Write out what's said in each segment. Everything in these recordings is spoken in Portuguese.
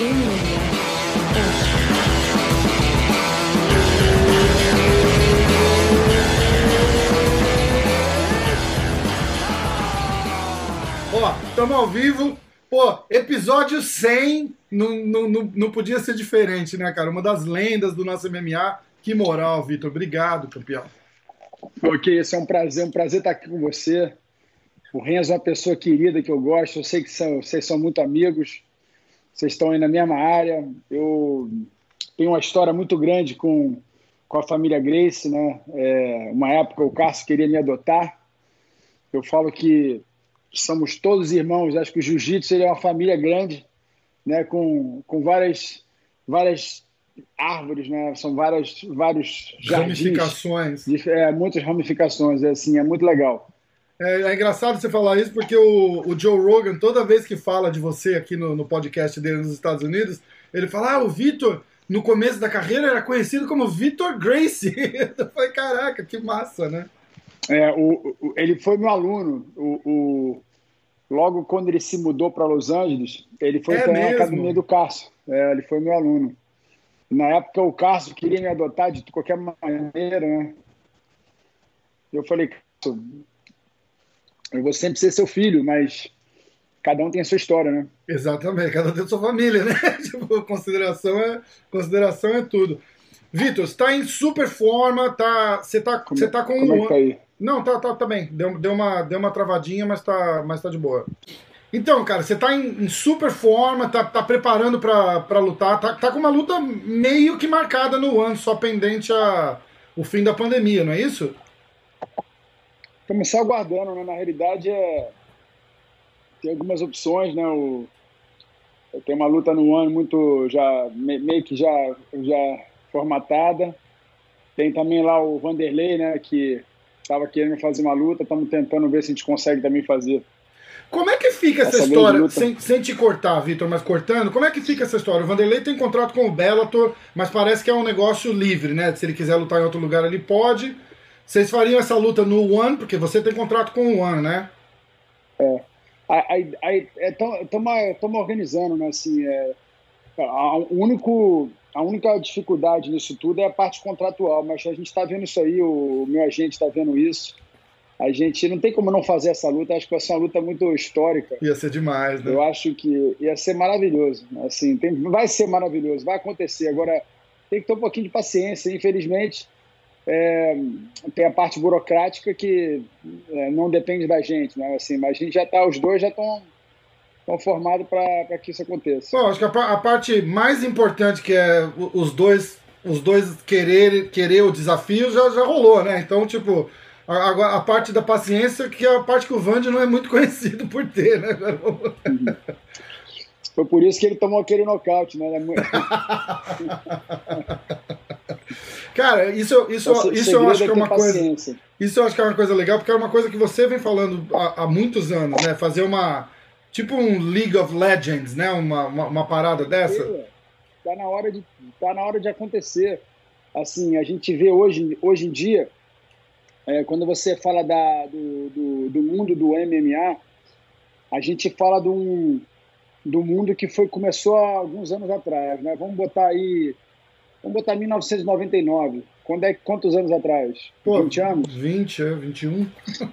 Ó, estamos ao vivo. Pô, episódio 100 não, não, não, não podia ser diferente, né, cara? Uma das lendas do nosso MMA. Que moral, Vitor. Obrigado, campeão. Ok, esse é um prazer, um prazer estar aqui com você. O Renzo é uma pessoa querida que eu gosto. Eu sei que são, vocês são muito amigos. Vocês estão aí na mesma área. Eu tenho uma história muito grande com, com a família Grace, né? É, uma época o Cássio queria me adotar. Eu falo que somos todos irmãos. Acho que o jiu-jitsu é uma família grande, né? Com, com várias, várias árvores, né? São várias, vários jardins, Ramificações. É, muitas ramificações. É assim, é muito legal. É, é, engraçado você falar isso porque o, o, Joe Rogan, toda vez que fala de você aqui no, no podcast dele nos Estados Unidos, ele fala: Ah, o Vitor, no começo da carreira, era conhecido como Vitor Gracie. Eu falei: Caraca, que massa, né? É, o, o, ele foi meu aluno. O, logo quando ele se mudou para Los Angeles, ele foi é para a academia do Cássio. É, ele foi meu aluno. Na época, o Cássio queria me adotar de qualquer maneira, né? Eu falei, Cássio, eu vou sempre ser seu filho, mas cada um tem a sua história, né? Exatamente, cada um tem a sua família, né? tipo, consideração é, consideração é tudo. Vitor, você tá em super forma, tá, você tá, como, você tá com como um... é tá aí? Não, tá, tá, tá bem. Deu, deu, uma, deu uma travadinha, mas tá, mas tá de boa. Então, cara, você tá em, em super forma, tá, tá preparando para lutar, tá, tá com uma luta meio que marcada no ano, só pendente a, o fim da pandemia, não é isso? Estamos só aguardando, né? Na realidade, é... tem algumas opções, né? O... Tem uma luta no ano muito já meio que já, já formatada. Tem também lá o Vanderlei, né? Que estava querendo fazer uma luta. Estamos tentando ver se a gente consegue também fazer. Como é que fica essa, essa história, sem, sem te cortar, Vitor, mas cortando, como é que fica essa história? O Vanderlei tem contrato com o Bellator, mas parece que é um negócio livre, né? Se ele quiser lutar em outro lugar, ele pode. Vocês fariam essa luta no One, porque você tem contrato com o One, né? É. Estamos é, organizando, né? Assim, é, a, único, a única dificuldade nisso tudo é a parte contratual, mas a gente está vendo isso aí, o, o meu agente está vendo isso. A gente não tem como não fazer essa luta, acho que vai ser uma luta muito histórica. Ia ser demais, né? Eu acho que ia ser maravilhoso. Assim, tem, vai ser maravilhoso, vai acontecer. Agora, tem que ter um pouquinho de paciência. Infelizmente, é, tem a parte burocrática que é, não depende da gente, né? Assim, mas a gente já está, os dois já estão formados para que isso aconteça. Bom, acho que a, a, parte mais importante que é os dois, os dois querer, querer o desafio já, já rolou, né? Então, tipo, a, a parte da paciência, que é a parte que o Vande não é muito conhecido por ter, né? Foi por isso que ele tomou aquele nocaute, né? É Cara, isso, isso, isso eu acho que é uma coisa. Isso eu acho que é uma coisa legal, porque é uma coisa que você vem falando há, há muitos anos, né? Fazer uma. Tipo um League of Legends, né? Uma, uma, uma parada dessa. Tá na, hora de, tá na hora de acontecer. Assim, a gente vê hoje, hoje em dia, é, quando você fala da, do, do, do, mundo do MMA, a gente fala de um, do mundo que foi começou há alguns anos atrás, né? Vamos botar aí Vamos botar 1999. Quando é, quantos anos atrás? Pô, 20 anos? 20, é, 21.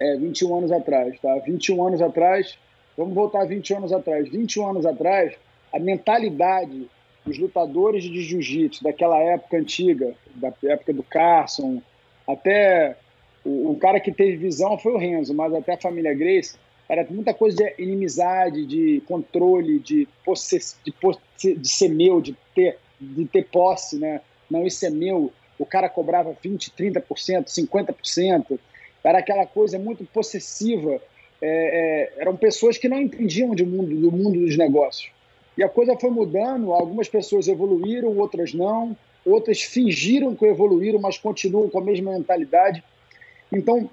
é, 21 anos atrás, tá? 21 anos atrás. Vamos voltar 20 anos atrás. 21 anos atrás, a mentalidade dos lutadores de jiu-jitsu daquela época antiga, da época do Carson, até o, o, cara que teve visão foi o Renzo, mas até a família Grace, era muita coisa de inimizade, de controle, de, possess, de, poss, de ser meu, de ter de ter posse, né? Não, isso é meu. O cara cobrava 20%, 30%, 50%. Era aquela coisa muito possessiva. É, é, eram pessoas que não entendiam de mundo, do mundo dos negócios. E a coisa foi mudando, algumas pessoas evoluíram, outras não, outras fingiram que evoluíram, mas continuam com a mesma mentalidade. Então,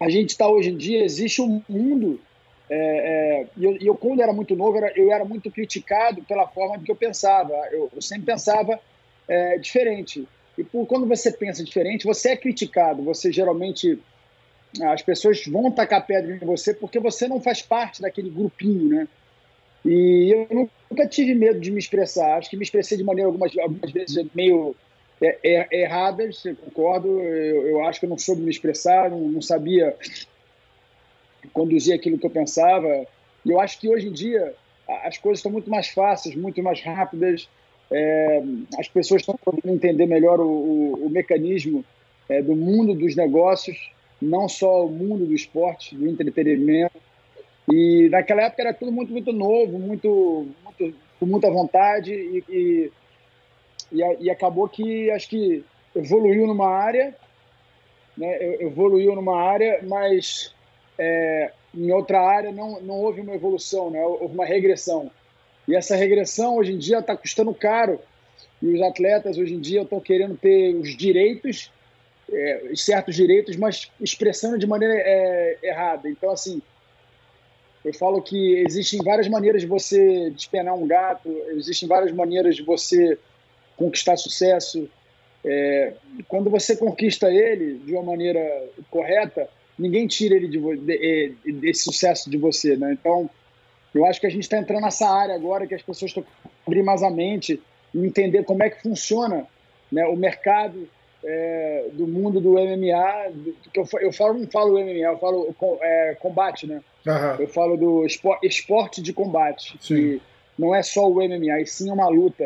a gente está hoje em dia, existe um mundo é, é, e eu, eu, quando era muito novo, era, eu era muito criticado pela forma que eu pensava. Eu, eu sempre pensava é, diferente. E por, quando você pensa diferente, você é criticado. Você geralmente. As pessoas vão tacar pedra em você porque você não faz parte daquele grupinho, né? E eu nunca tive medo de me expressar. Acho que me expressei de maneira algumas, algumas vezes meio é, é, erradas, concordo. Eu, eu, acho que eu não soube me expressar, não, não sabia conduzir aquilo que eu pensava. E eu acho que hoje em dia as coisas estão muito mais fáceis, muito mais rápidas. É, as pessoas estão podendo entender melhor o, o, o mecanismo é, do mundo dos negócios, não só o mundo do esporte, do entretenimento. E naquela época era tudo muito, muito novo, muito, muito com muita vontade e, e, e, acabou que acho que evoluiu numa área, né, evoluiu numa área, mas é, em outra área não, não houve uma evolução, né, houve uma regressão. E essa regressão hoje em dia está custando caro e os atletas hoje em dia estão querendo ter os direitos, é, certos direitos, mas expressando de maneira é, errada. Então, assim, eu falo que existem várias maneiras de você despenar um gato, existem várias maneiras de você conquistar sucesso. É, quando você conquista ele de uma maneira correta, ninguém tira ele de, de, de, desse sucesso de você, né? Então, eu acho que a gente está entrando nessa área agora que as pessoas estão abrir mais a mente e entender como é que funciona né, o mercado é, do mundo do MMA. Do, que eu, eu falo, não falo MMA, eu falo é, combate, né? Uhum. Eu falo do esporte, esporte de combate. Sim. Que não é só o MMA, e sim uma luta,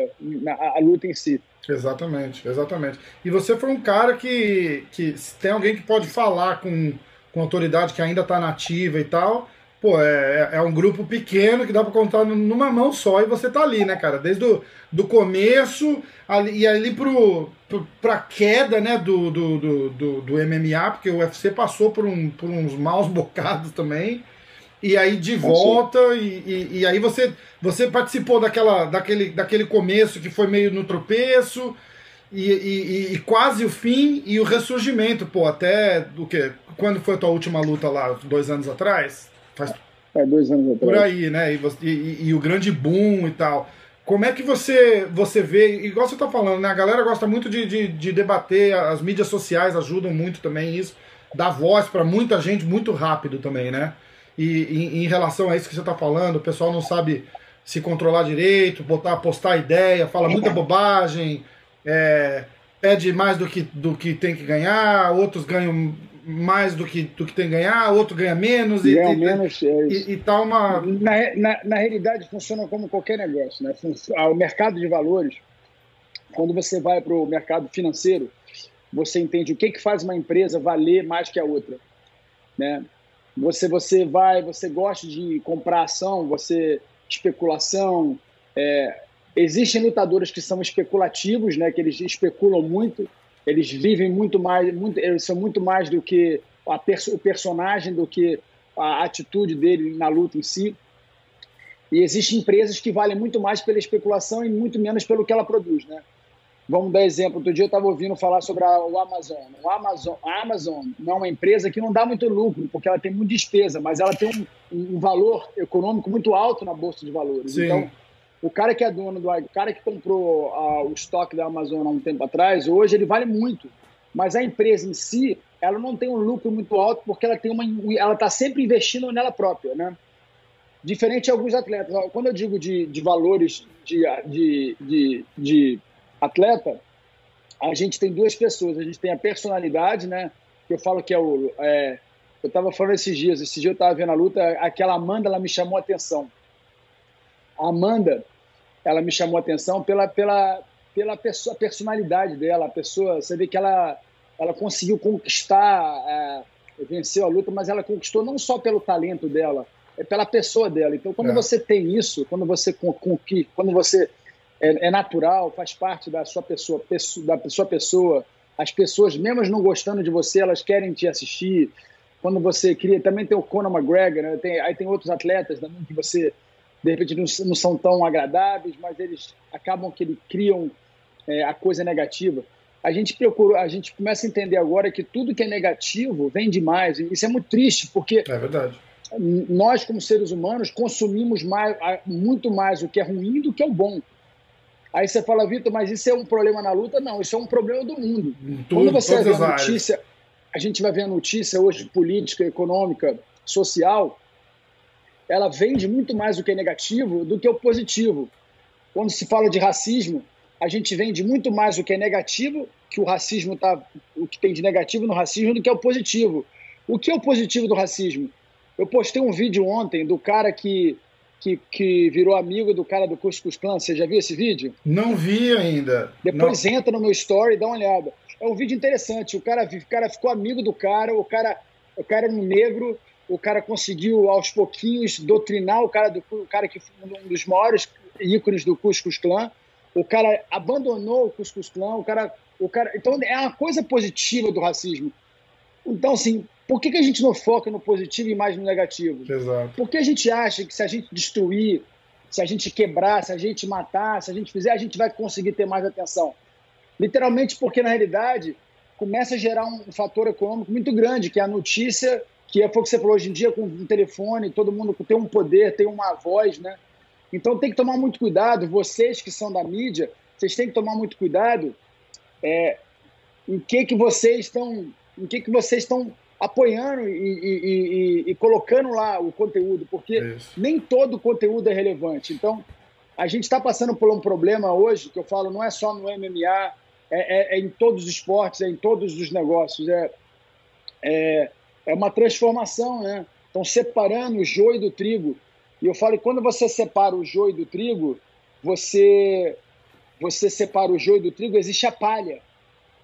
a, luta em si. Exatamente, exatamente. E você foi um cara que, que se tem alguém que pode falar com, com autoridade que ainda está nativa e tal, pô, é, é, é um grupo pequeno que dá para contar numa mão só e você tá ali, né, cara? Desde o do começo ali, e ali pro, pro, queda, né, do, do, do, do, do MMA, porque o UFC passou por, um, por uns maus bocados também. E aí de volta, e, e, e, aí você, você participou daquela, daquele, daquele começo que foi meio no tropeço, e, e, quase o fim e o ressurgimento, pô, até do que? Quando foi a tua última luta lá, dois anos atrás? Faz... É, dois anos atrás. Por aí, né? E, e, o grande boom e tal. Como é que você, você vê, igual você tá falando, né? A galera gosta muito de, de, de debater, as mídias sociais ajudam muito também isso, dá voz para muita gente muito rápido também, né? E em, em, relação a isso que você está falando, o pessoal não sabe se controlar direito, botar, postar ideia, fala muita bobagem, é, pede mais do que, do que tem que ganhar, outros ganham mais do que, do que tem que ganhar, outro ganha menos. E, ganha e, menos, é e, e tá uma. Na, na, na realidade, funciona como qualquer negócio. Né? O mercado de valores, quando você vai para o mercado financeiro, você entende o que, que faz uma empresa valer mais que a outra. Né? Você, você vai, você gosta de comprar ação, você especulação. É, existem lutadores que são especulativos, né? Que eles especulam muito, eles vivem muito mais, muito, eles são muito mais do que a, o personagem, do que a atitude dele na luta em si. E existem empresas que valem muito mais pela especulação e muito menos pelo que ela produz, né? Vamos dar exemplo. Outro dia eu estava ouvindo falar sobre a, o Amazon. O Amazon. A Amazon não é uma empresa que não dá muito lucro, porque ela tem muita despesa, mas ela tem um, um valor econômico muito alto na bolsa de valores. Sim. Então, o cara que é dono do. O cara que comprou uh, o estoque da Amazon há um tempo atrás, hoje ele vale muito. Mas a empresa em si, ela não tem um lucro muito alto porque ela tem uma. Ela está sempre investindo nela própria, né? Diferente de alguns atletas. Quando eu digo de, de valores de, de, de, de atleta, a gente tem duas pessoas. A gente tem a personalidade, né? Que eu falo que é o. É, eu estava falando esses dias, esse dia eu estava vendo a luta, aquela Amanda, ela me chamou a atenção. A Amanda, ela me chamou a atenção pela, pela, pela pessoa, personalidade dela. A pessoa, você vê que ela, ela conseguiu conquistar, é, venceu a luta, mas ela conquistou não só pelo talento dela, é pela pessoa dela. Então, quando é. você tem isso, quando você, quando você é, é, natural, faz parte da sua pessoa, da sua pessoa. As pessoas, mesmo não gostando de você, elas querem te assistir. Quando você cria, também tem o Conor McGregor, né? tem, aí tem outros atletas também que você de repente não, não são tão agradáveis, mas eles acabam que eles criam é, a coisa negativa. A gente procura, a gente começa a entender agora que tudo que é negativo vem demais. Isso é muito triste, porque é verdade. nós, como seres humanos, consumimos mais, muito mais o que é ruim do que o bom. Aí você fala, Vitor, mas isso é um problema na luta? Não, isso é um problema do mundo. Tudo, Quando você vê a notícia, áreas. a gente vai ver a notícia hoje política, econômica, social, ela vende muito mais o que é negativo do que o positivo. Quando se fala de racismo, a gente vende muito mais o que é negativo, que o racismo tá, o que tem de negativo no racismo do que é o positivo. O que é o positivo do racismo? Eu postei um vídeo ontem do cara que que, que virou amigo do cara do Cuscus Clan. Você já viu esse vídeo? Não vi ainda. Depois Não. entra no meu story e dá uma olhada. É um vídeo interessante. O cara, o cara ficou amigo do cara, o cara, o cara era um negro, o cara conseguiu aos pouquinhos doutrinar o cara do o cara que um dos maiores ícones do Cuscus Clan. O cara abandonou o Cuscus Clan, o cara, o cara, então é uma coisa positiva do racismo. Então assim, por que, que a gente não foca no positivo e mais no negativo? Exato. Porque a gente acha que se a gente destruir, se a gente quebrar, se a gente matar, se a gente fizer, a gente vai conseguir ter mais atenção. Literalmente porque, na realidade, começa a gerar um fator econômico muito grande, que é a notícia, que é o que você falou hoje em dia, com um telefone, todo mundo tem um poder, tem uma voz, né? Então tem que tomar muito cuidado, vocês que são da mídia, vocês têm que tomar muito cuidado é, em que que vocês estão, em que que vocês estão apoiando e, e, e, e, colocando lá o conteúdo, porque Isso. nem todo conteúdo é relevante. Então, a gente está passando por um problema hoje, que eu falo, não é só no MMA, é, é, é em todos os esportes, é em todos os negócios. É, é, é uma transformação, né? Estão separando o joio do trigo. E eu falo que quando você separa o joio do trigo, você, você separa o joio do trigo, existe a palha.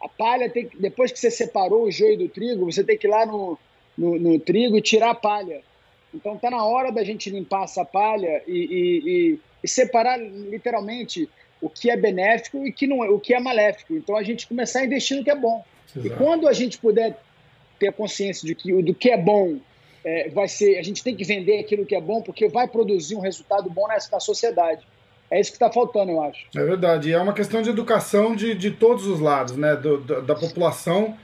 A palha tem que, depois que você separou o joio do trigo, você tem que ir lá no, no, no trigo e tirar a palha. Então tá na hora da gente limpar essa palha e, e, e, e, separar literalmente o que é benéfico e que não é, o que é maléfico. Então a gente começar a investir no que é bom. Exato. E quando a gente puder ter consciência de que do que é bom é, vai ser, a gente tem que vender aquilo que é bom porque vai produzir um resultado bom nessa na sociedade. É isso que está faltando, eu acho. É verdade. E é uma questão de educação de, de todos os lados, né? Do, da, da população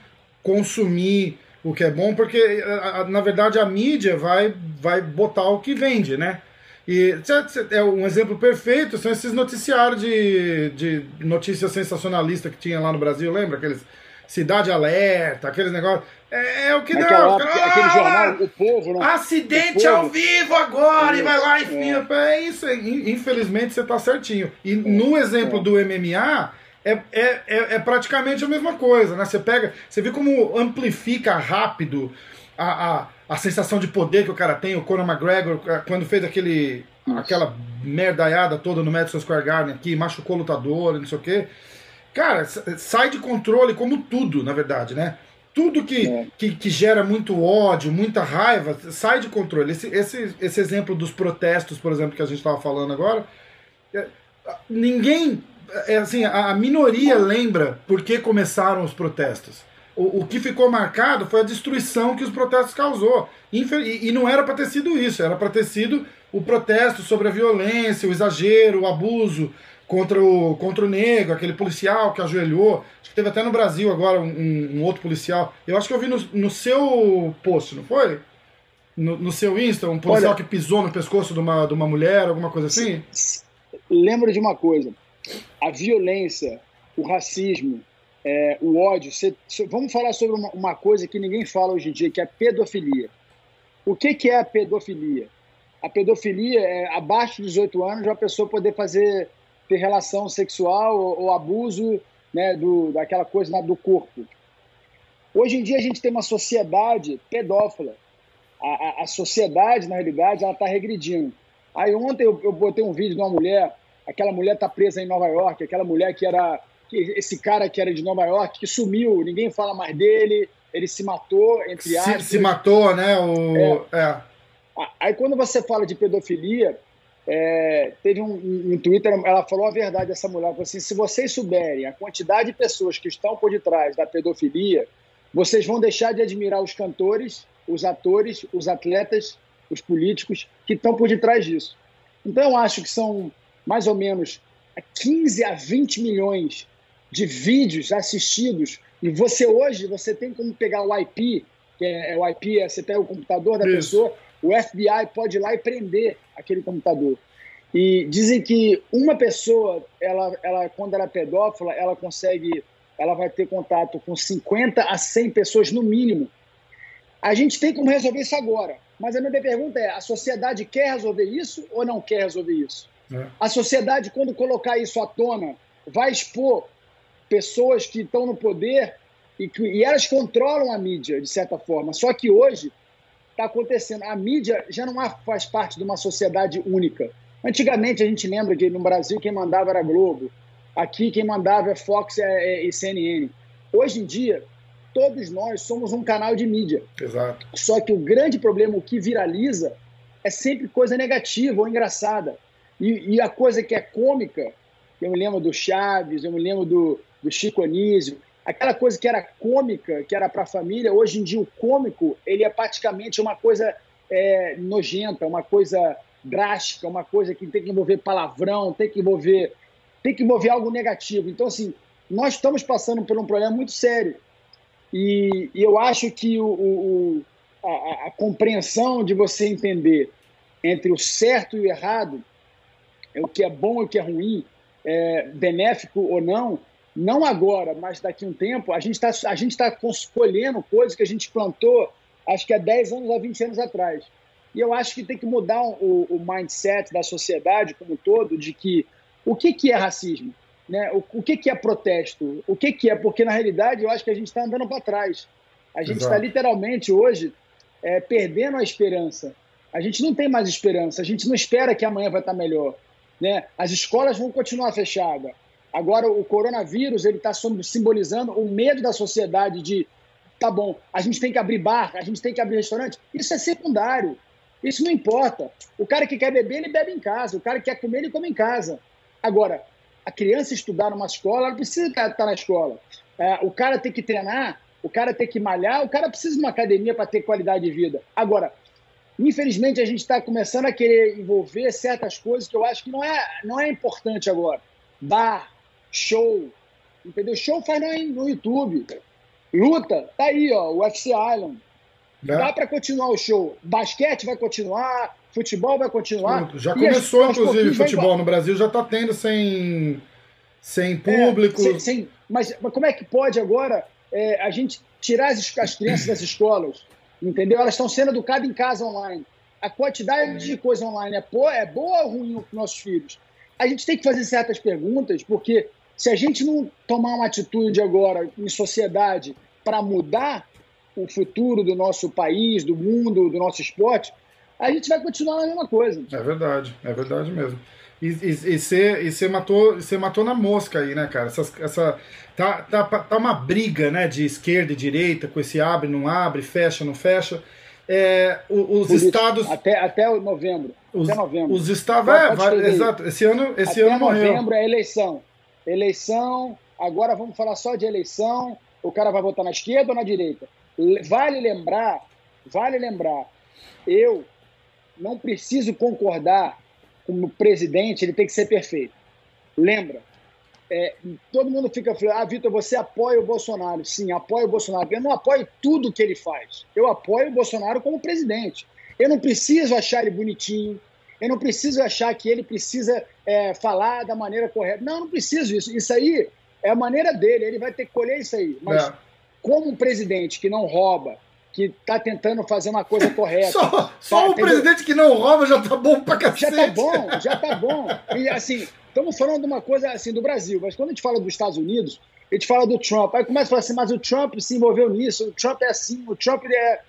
consumir o que é bom, porque na verdade a mídia vai, vai botar o que vende, né? E é um exemplo perfeito são esses noticiários de, de notícias sensacionalistas que tinha lá no Brasil, lembra? Aqueles Cidade Alerta, aqueles negócios. É, é, o que Aquela, dá. Cara, aquele ah, jornal, o povo, né? Acidente ao vivo agora, e vai lá e filma. É. é isso, infelizmente você está certinho. E no exemplo é. do MMA, é, é, é, é, praticamente a mesma coisa, né? Você pega, você vê como amplifica rápido a, a, a sensação de poder que o cara tem, o Conor McGregor, é, quando fez aquele, aquela merdaiada toda no Madison Square Garden aqui, machucou o lutador, não sei o quê. Cara, sai de controle como tudo, na verdade, né? Tudo que, é. que, que, gera muito ódio, muita raiva, sai de controle. Esse, esse, esse exemplo dos protestos, por exemplo, que a gente estava falando agora, é, ninguém, é assim, a, minoria lembra por que começaram os protestos. O, o que ficou marcado foi a destruição que os protestos causou. E, e não era para ter sido isso, era para ter sido o protesto sobre a violência, o exagero, o abuso, contra o, contra o negro, aquele policial que ajoelhou. Acho que teve até no Brasil agora um, um outro policial. Eu acho que eu vi no, no seu post, não foi? No, no seu Insta, um policial Olha, que pisou no pescoço de uma, de uma mulher, alguma coisa assim? Lembra de uma coisa: a violência, o racismo, é, o ódio. Cê, vamos falar sobre uma, uma, coisa que ninguém fala hoje em dia, que é a pedofilia. O que, que é a pedofilia? A pedofilia é abaixo de 18 anos a pessoa poder fazer ter relação sexual ou, ou abuso né, do, daquela coisa né, do corpo. Hoje em dia a gente tem uma sociedade pedófila. A, a, a sociedade, na realidade, ela está regredindo. Aí ontem eu, eu botei um vídeo de uma mulher, aquela mulher está presa em Nova York, aquela mulher que era esse cara que era de Nova York, que sumiu, ninguém fala mais dele, ele se matou, entre aspas. Se, se matou, né? O... É. É. Aí quando você fala de pedofilia, é, teve um, um, Twitter, ela falou a verdade, essa mulher, falou assim, se vocês souberem a quantidade de pessoas que estão por detrás da pedofilia, vocês vão deixar de admirar os cantores, os atores, os atletas, os políticos que estão por detrás disso. Então eu acho que são mais ou menos 15 a 20 milhões de vídeos assistidos e você hoje você tem como pegar o IP, que é, é o IP, é, você pega o computador da Isso. pessoa, o FBI pode ir lá e prender aquele computador. E dizem que uma pessoa, ela, ela, quando ela é pedófila, ela consegue, ela vai ter contato com 50 a 100 pessoas no mínimo. A gente tem como resolver isso agora. Mas a minha pergunta é: a sociedade quer resolver isso ou não quer resolver isso? É. A sociedade, quando colocar isso à tona, vai expor pessoas que estão no poder e, que, e elas controlam a mídia, de certa forma. Só que hoje está acontecendo. A mídia já não faz parte de uma sociedade única. Antigamente, a gente lembra que no Brasil quem mandava era Globo, aqui quem mandava é Fox e CNN. Hoje em dia, todos nós somos um canal de mídia. Exato. Só que o grande problema, o que viraliza, é sempre coisa negativa ou engraçada. E, e a coisa que é cômica, eu me lembro do Chaves, eu me lembro do, do Chico Anísio, aquela coisa que era cômica, que era para a família, hoje em dia o cômico, ele é praticamente uma coisa é, nojenta, uma coisa drástica, uma coisa que tem que envolver palavrão, tem que envolver, tem que envolver algo negativo. Então, assim, nós estamos passando por um problema muito sério. E, e eu acho que o, o a, a, compreensão de você entender entre o certo e o errado, é o que é bom e o que é ruim, é, benéfico ou não, não agora, mas daqui a um tempo, a gente está tá colhendo coisas que a gente plantou, acho que há 10 anos, há 20 anos atrás. E eu acho que tem que mudar o, o mindset da sociedade como um todo de que o que, que é racismo? Né? O, o que, que é protesto? O que, que é? Porque, na realidade, eu acho que a gente está andando para trás. A gente está literalmente hoje é, perdendo a esperança. A gente não tem mais esperança, a gente não espera que amanhã vai estar melhor. Né? As escolas vão continuar fechadas. Agora, o coronavírus ele está simbolizando o medo da sociedade de tá bom, a gente tem que abrir bar, a gente tem que abrir restaurante. Isso é secundário. Isso não importa. O cara que quer beber, ele bebe em casa. O cara que quer comer, ele come em casa. Agora, a criança estudar numa escola, ela precisa estar na escola. É, o cara tem que treinar, o cara tem que malhar, o cara precisa de uma academia para ter qualidade de vida. Agora, infelizmente, a gente está começando a querer envolver certas coisas que eu acho que não é, não é importante agora. Bar, show, entendeu? Show faz no, no YouTube. Luta, tá aí, ó, o UFC Island. É. Dá para continuar o show. Basquete vai continuar, futebol vai continuar. Já começou, as, inclusive, futebol no Brasil, já está tendo sem, sem público. É, sem, sem, mas, mas, como é que pode agora é, a gente tirar as, as crianças das escolas? Entendeu? Elas estão sendo educadas em casa online. A quantidade de coisa online é boa, é boa ou ruim para nossos filhos? A gente tem que fazer certas perguntas, porque se a gente não tomar uma atitude agora em sociedade para mudar o futuro do nosso país, do mundo, do nosso esporte, a gente vai continuar na mesma coisa. É verdade, é verdade mesmo. E, você, matou, você matou na mosca aí, né, cara? Essa, essa, tá, tá, tá uma briga né, de esquerda e direita, com esse abre, não abre, fecha, não fecha. É, os Por estados. Isso, até, até novembro. Os, até novembro. Os estados. É, vai, exato. Esse ano, esse até ano morreu. novembro é eleição. Eleição, agora vamos falar só de eleição. O cara vai votar na esquerda ou na direita? Vale lembrar, vale lembrar, eu não preciso concordar com o presidente, ele tem que ser perfeito. Lembra? É, todo mundo fica falando, ah, Vitor, você apoia o Bolsonaro. Sim, apoio o Bolsonaro. Eu não apoio tudo que ele faz. Eu apoio o Bolsonaro como presidente. Eu não preciso achar ele bonitinho. Eu não preciso achar que ele precisa é, falar da maneira correta. Não, não preciso disso. Isso aí é a maneira dele. Ele vai ter que colher isso aí. Mas é. como um presidente que não rouba, que está tentando fazer uma coisa correta. só só tá, um presidente que não rouba já tá bom pra cacete. Já tá bom, já tá bom. E assim, estamos falando de uma coisa assim do Brasil, mas quando a gente fala dos Estados Unidos, a gente fala do Trump. Aí começa a falar assim, mas o Trump se envolveu nisso, o Trump é assim, o Trump é.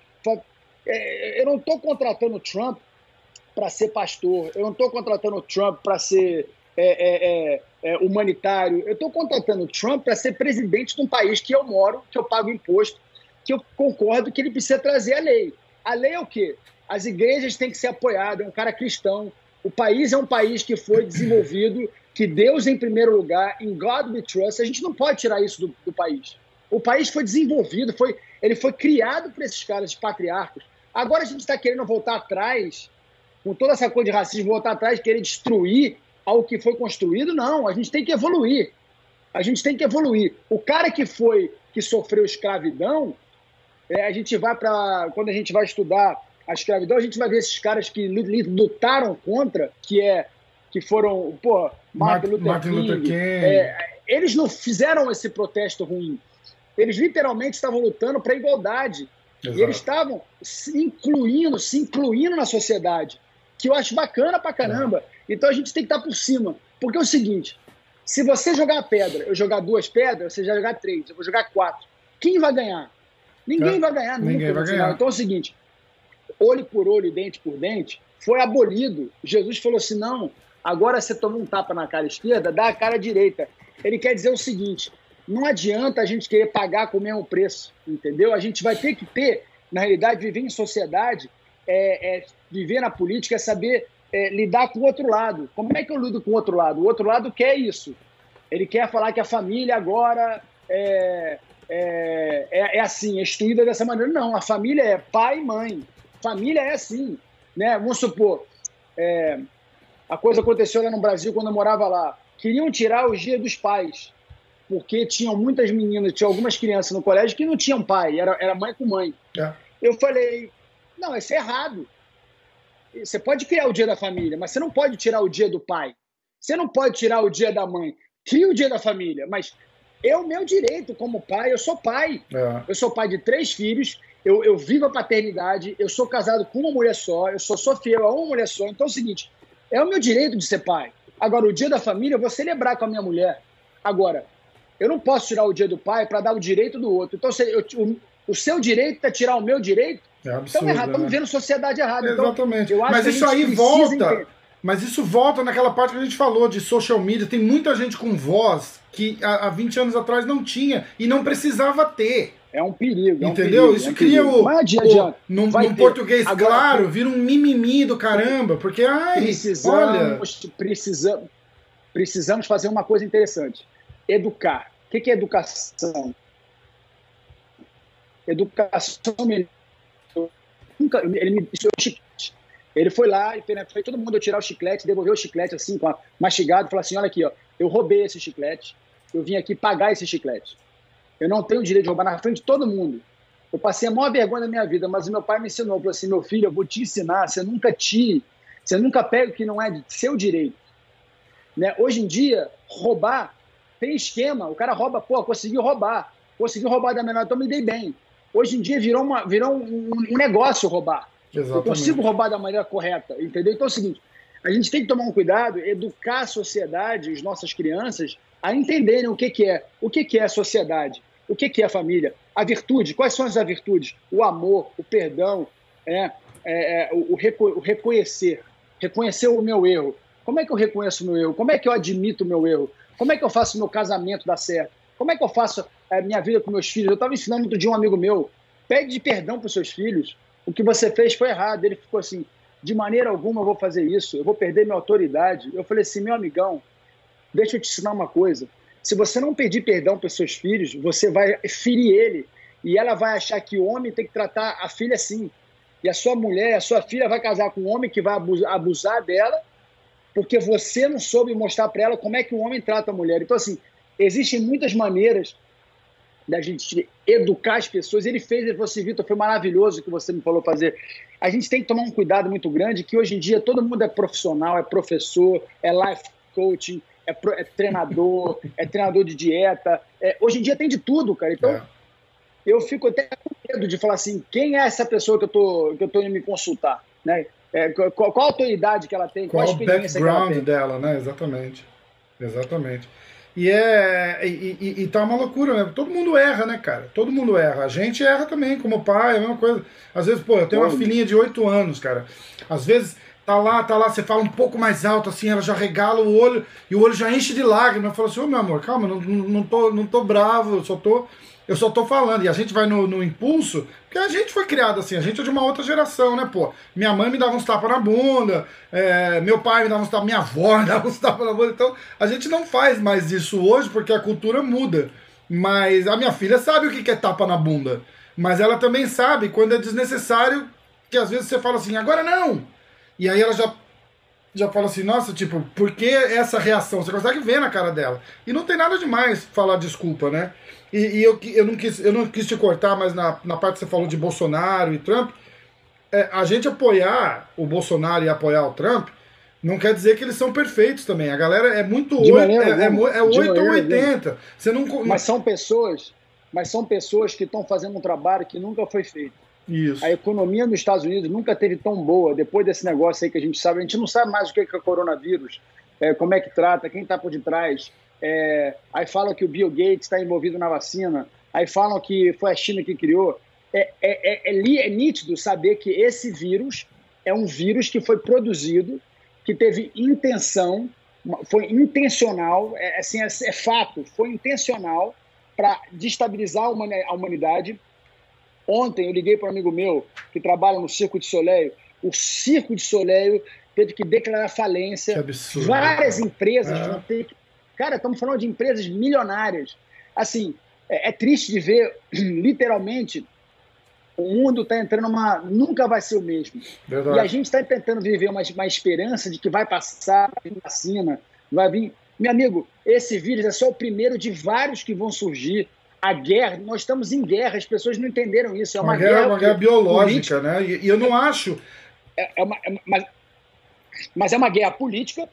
é eu não estou contratando o Trump para ser pastor, eu não estou contratando o Trump para ser é, é, é, é, humanitário, eu estou contratando o Trump para ser presidente de um país que eu moro, que eu pago imposto que eu concordo que ele precisa trazer a lei. A lei é o quê? As igrejas têm que ser apoiadas, é um cara cristão. O país é um país que foi desenvolvido, que Deus em primeiro lugar, em God we trust. A gente não pode tirar isso do, do país. O país foi desenvolvido, foi, ele foi criado por esses caras de patriarcas. Agora a gente está querendo voltar atrás, com toda essa coisa de racismo, voltar atrás, querer destruir algo que foi construído. Não, a gente tem que evoluir. A gente tem que evoluir. O cara que foi, que sofreu escravidão, é, a gente vai para. Quando a gente vai estudar a escravidão, a gente vai ver esses caras que lutaram contra, que é que foram, pô, Martin Luther Martin King. Luther King. É, eles não fizeram esse protesto ruim. Eles literalmente estavam lutando para a igualdade. Exato. E eles estavam se incluindo, se incluindo na sociedade, que eu acho bacana pra caramba. Então a gente tem que estar por cima. Porque é o seguinte: se você jogar a pedra, eu jogar duas pedras, você já jogar três, eu vou jogar quatro. Quem vai ganhar? Ninguém é. vai ganhar nunca. Ninguém vai ganhar. Então é o seguinte: olho por olho, dente por dente, foi abolido. Jesus falou assim: não, agora você toma um tapa na cara esquerda, dá a cara direita. Ele quer dizer o seguinte: não adianta a gente querer pagar com o mesmo preço, entendeu? A gente vai ter que ter, na realidade, viver em sociedade, é, é viver na política, é saber é, lidar com o outro lado. Como é que eu lido com o outro lado? O outro lado quer isso. Ele quer falar que a família agora é, é, é, é assim, é instituída dessa maneira. Não, a família é pai e mãe. Família é assim. Né? Vamos supor, é, a coisa aconteceu lá no Brasil quando eu morava lá. Queriam tirar os dias dos pais, porque tinham muitas meninas, tinha algumas crianças no colégio que não tinham pai, era, era mãe com mãe. É. Eu falei, não, isso é errado. Você pode criar o dia da família, mas você não pode tirar o dia do pai. Você não pode tirar o dia da mãe. Cria o dia da família, mas é o meu direito como pai. Eu sou pai. É. Eu sou pai de três filhos. Eu, eu vivo a paternidade. Eu sou casado com uma mulher só. Eu sou, sou fiel a uma mulher só. Então é o seguinte: é o meu direito de ser pai. Agora, o dia da família eu vou celebrar com a minha mulher. Agora, eu não posso tirar o dia do pai para dar o direito do outro. Então, se eu, o, o seu direito é tirar o meu direito, é absurdo, estamos errados, né? estamos vendo sociedade errada. Então, Exatamente. Então, Mas isso aí volta. Entender. Mas isso volta naquela parte que a gente falou de social media. Tem muita gente com voz que há, 20 anos atrás não tinha e não precisava ter. É um perigo. É Entendeu? Um perigo, isso é um cria perigo. o. o num, num português Agora, claro, vira um mimimi do caramba. Porque, ai, precisamos, olha. Precisamos, precisamos fazer uma coisa interessante: educar. O que é educação? Educação nunca, ele me chiclete. Ele foi lá e fez, né, todo mundo tirar o chiclete, devolveu o chiclete assim, com a, mastigado, falou assim: olha aqui, ó, eu roubei esse chiclete, eu vim aqui pagar esse chiclete. Eu não tenho o direito de roubar na frente de todo mundo. Eu passei a maior vergonha da minha vida, mas o meu pai me ensinou, falou assim: meu filho, eu vou te ensinar, você nunca tire, você nunca pega o que não é de seu direito. Né? Hoje em dia, roubar tem esquema, o cara rouba, pô, conseguiu roubar, conseguiu roubar da menor, então me dei bem. Hoje em dia virou, uma, virou um, um negócio roubar. Exatamente. Eu consigo roubar da maneira correta, entendeu? Então é o seguinte, a gente tem que tomar um cuidado, educar a sociedade, as nossas crianças, a entenderem o que, que é. O que, que é a sociedade? O que, que é a família? A virtude, quais são as virtudes? O amor, o perdão, é, é, é o, o, reconhecer. Reconhecer o meu erro. Como é que eu reconheço o meu erro? Como é que eu admito o meu erro? Como é que eu faço o meu casamento dar certo? Como é que eu faço a minha vida com meus filhos? Eu estava ensinando outro dia um amigo meu, pede perdão para os seus filhos. O que você fez foi errado. Ele ficou assim, de maneira alguma eu vou fazer isso, eu vou perder minha autoridade. Eu falei assim, meu amigão, deixa eu te ensinar uma coisa. Se você não pedir perdão para os seus filhos, você vai ferir ele. E ela vai achar que o homem tem que tratar a filha assim. E a sua mulher, a sua filha vai casar com um homem que vai abusar dela, porque você não soube mostrar para ela como é que o homem trata a mulher. Então, assim, existem muitas maneiras da gente educar as pessoas. Ele fez, ele falou assim, Vitor, foi maravilhoso o que você me falou fazer. A gente tem que tomar um cuidado muito grande, que hoje em dia todo mundo é profissional, é professor, é life coaching, é, pro, é treinador, é treinador de dieta. É, hoje em dia tem de tudo, cara. Então, é. eu fico até com medo de falar assim, quem é essa pessoa que eu tô, que eu tô indo me consultar, né? É, qual, qual, a autoridade que ela tem, qual, qual a experiência que ela tem. dela, né? Exatamente. Exatamente. E é. E, e, e, tá uma loucura, né? Todo mundo erra, né, cara? Todo mundo erra. A gente erra também, como pai, é a mesma coisa. Às vezes, pô, eu tenho uma filhinha de 8 anos, cara. Às vezes, tá lá, tá lá, você fala um pouco mais alto, assim, ela já regala o olho e o olho já enche de lágrimas. Eu falo assim, ô meu amor, calma, não, não, não, tô, não tô bravo, eu só tô eu só tô falando, e a gente vai no, no, impulso, porque a gente foi criado assim, a gente é de uma outra geração, né, pô? Minha mãe me dava uns tapas na bunda, é, meu pai me dava uns tapas, minha avó me dava uns tapas na bunda, então a gente não faz mais isso hoje porque a cultura muda. Mas a minha filha sabe o que é tapa na bunda, mas ela também sabe quando é desnecessário, que às vezes você fala assim, agora não! E aí ela já já fala assim, nossa, tipo, por que essa reação? Você consegue ver na cara dela. E não tem nada demais falar desculpa, né? E, e eu, eu, não quis, eu não quis te cortar, mas na, na parte que você falou de Bolsonaro e Trump, é, a gente apoiar o Bolsonaro e apoiar o Trump não quer dizer que eles são perfeitos também. A galera é muito 8, é, é, é 8 ou 80. Você não, mas são pessoas, mas são pessoas que estão fazendo um trabalho que nunca foi feito. Isso. A economia nos Estados Unidos nunca teve tão boa depois desse negócio aí que a gente sabe. A gente não sabe mais o que é, que é coronavírus, é, como é que trata, quem está por detrás. É, aí falam que o Bill Gates está envolvido na vacina, aí falam que foi a China que criou. É, é, é, é nítido saber que esse vírus é um vírus que foi produzido, que teve intenção, foi intencional, é, assim, é, é fato, foi intencional para destabilizar a humanidade. Ontem eu liguei para um amigo meu que trabalha no Circo de Soleil. O Circo de Soleil teve que declarar falência. Que absurdo. Várias empresas é. vão ter que. Cara, estamos falando de empresas milionárias. Assim, é, é triste de ver, literalmente, o mundo está entrando uma. Nunca vai ser o mesmo. Verdade. E a gente está tentando viver uma, uma esperança de que vai passar, vai vir vacina, vai vir. Meu amigo, esse vírus é só o primeiro de vários que vão surgir. A guerra, nós estamos em guerra, as pessoas não entenderam isso. É uma, uma guerra, guerra, uma guerra biológica, política. né? E, e, eu não acho. É, é uma, é, mas, mas é uma guerra política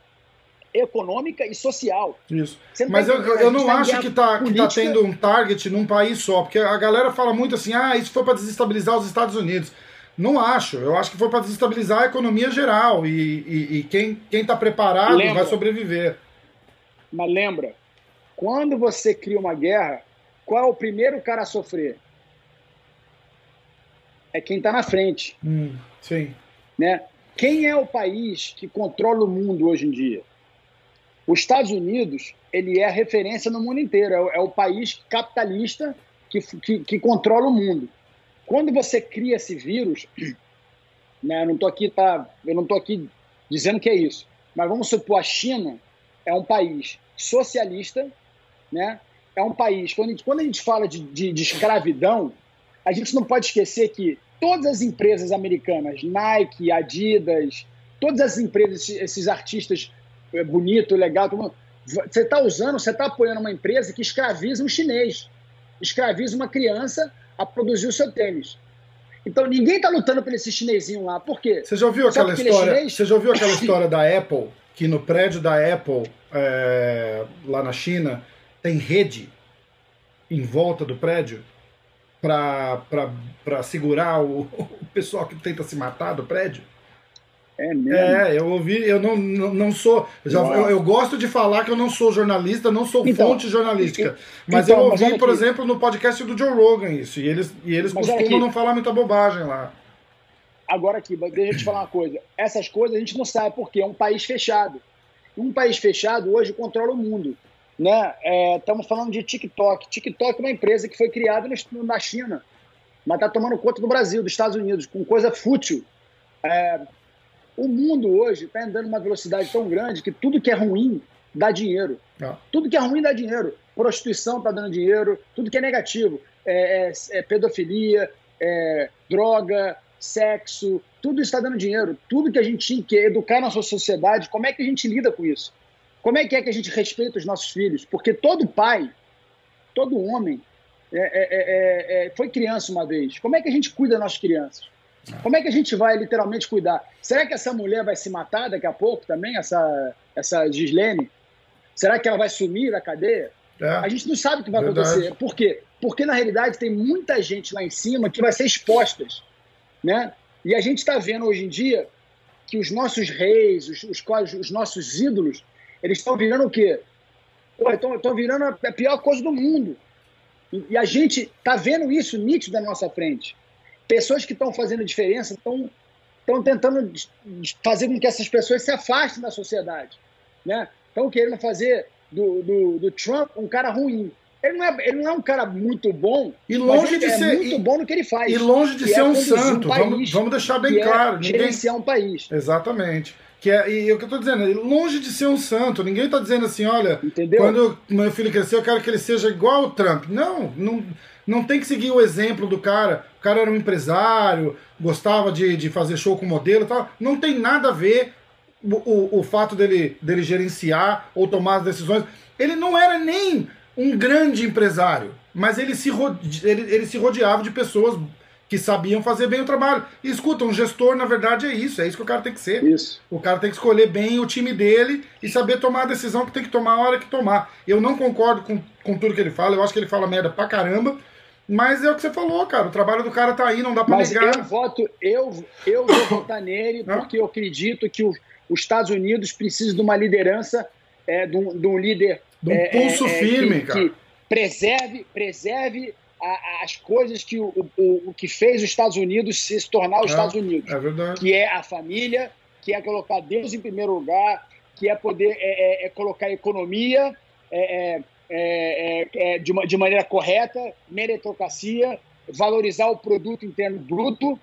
econômica e social. Isso. Mas eu, eu não tá acho que está que tá tendo um target num país só, porque a galera fala muito assim, ah, isso foi para desestabilizar os Estados Unidos. Não acho. Eu acho que foi para desestabilizar a economia geral e, e, e quem está preparado lembra, vai sobreviver. Mas lembra, quando você cria uma guerra, qual é o primeiro cara a sofrer? É quem está na frente. Hum, sim. Né? Quem é o país que controla o mundo hoje em dia? Os Estados Unidos, ele é a referência no mundo inteiro, é o, é o país capitalista que, que, que, controla o mundo. Quando você cria esse vírus, né, eu não estou aqui, tá, não aqui dizendo que é isso, mas vamos supor a China é um país socialista, né? É um país quando a gente, quando a gente fala de, de, de escravidão, a gente não pode esquecer que todas as empresas americanas, Nike, Adidas, todas as empresas, esses artistas bonito, legal. Você está usando, você está apoiando uma empresa que escraviza um chinês, escraviza uma criança a produzir o seu tênis. Então ninguém está lutando por esse chinesinho lá. Por quê? Você já ouviu aquela é história? É você já ouviu aquela história da Apple que no prédio da Apple é, lá na China tem rede em volta do prédio para segurar o, o pessoal que tenta se matar do prédio? É mesmo? É, eu ouvi, eu não, não, não sou. Já, eu, eu, gosto de falar que eu não sou jornalista, não sou então, fonte jornalística. Mas então, eu ouvi, mas por exemplo, no podcast do Joe Rogan isso. E eles, e eles costumam não falar muita bobagem lá. Agora aqui, deixa eu te falar uma coisa. Essas coisas a gente não sabe porque é um país fechado. Um país fechado hoje controla o mundo. Né? Estamos é, falando de TikTok. TikTok é uma empresa que foi criada no, na China, mas está tomando conta do Brasil, dos Estados Unidos, com coisa fútil. É, o mundo hoje está andando uma velocidade tão grande que tudo que é ruim dá dinheiro. Ah. Tudo que é ruim dá dinheiro. Prostituição está dando dinheiro, tudo que é negativo. É, é, é pedofilia, é, droga, sexo, tudo está dando dinheiro. Tudo que a gente tinha que educar nossa sociedade, como é que a gente lida com isso? Como é que é que a gente respeita os nossos filhos? Porque todo pai, todo homem, é, foi criança uma vez. Como é que a gente cuida das nossas crianças? Como é que a gente vai literalmente cuidar? Será que essa mulher vai se matar daqui a pouco também, essa, essa Gislene? Será que ela vai sumir da cadeia? É, a gente não sabe o que vai verdade. acontecer. Por quê? Porque, na realidade, tem muita gente lá em cima que vai ser exposta. Né? E a gente está vendo hoje em dia que os nossos reis, os, os, os nossos ídolos, eles estão virando o quê? Estão virando a pior coisa do mundo. E, e a gente está vendo isso nítido na nossa frente pessoas que estão fazendo diferença estão estão tentando fazer com que essas pessoas se afastem da sociedade, né? Estão querendo fazer do, do, do, Trump um cara ruim. Ele não, é, ele não é um cara muito bom, e longe de é ser, muito e, bom no que ele faz. E longe de ser é um santo, um país, vamos, vamos deixar bem claro. É gerenciar um país. Exatamente. Que é, e o que eu estou dizendo, longe de ser um santo, ninguém está dizendo assim, olha, Entendeu? quando meu filho crescer, eu quero que ele seja igual ao Trump. Não, não, não tem que seguir o exemplo do cara. O cara era um empresário, gostava de, de fazer show com modelo e tal. Não tem nada a ver o, o, o fato dele, dele gerenciar ou tomar as decisões. Ele não era nem um grande empresário, mas ele se, ele, ele se rodeava de pessoas que sabiam fazer bem o trabalho. E escuta, um gestor, na verdade, é isso, é isso que o cara tem que ser. Isso. O cara tem que escolher bem o time dele e saber tomar a decisão que tem que tomar a hora que tomar. Eu não concordo com, com tudo que ele fala, eu acho que ele fala merda pra caramba, Mas é o que você falou, cara. O trabalho do cara tá aí, não dá pra Mas negar. Eu voto, eu, eu vou votar nele porque eu acredito que o, os Estados Unidos precisam de uma liderança, é, de, um, de um líder. De um é, pulso é, firme, que, cara. Que preserve, preserve a, as coisas que o, o, o, que fez os Estados Unidos se tornar os é, Estados Unidos. É verdade. Que é a família, que é colocar Deus em primeiro lugar, que é poder é, é, é colocar a economia é, de, uma, de maneira correta, meritocracia, valorizar o produto interno bruto,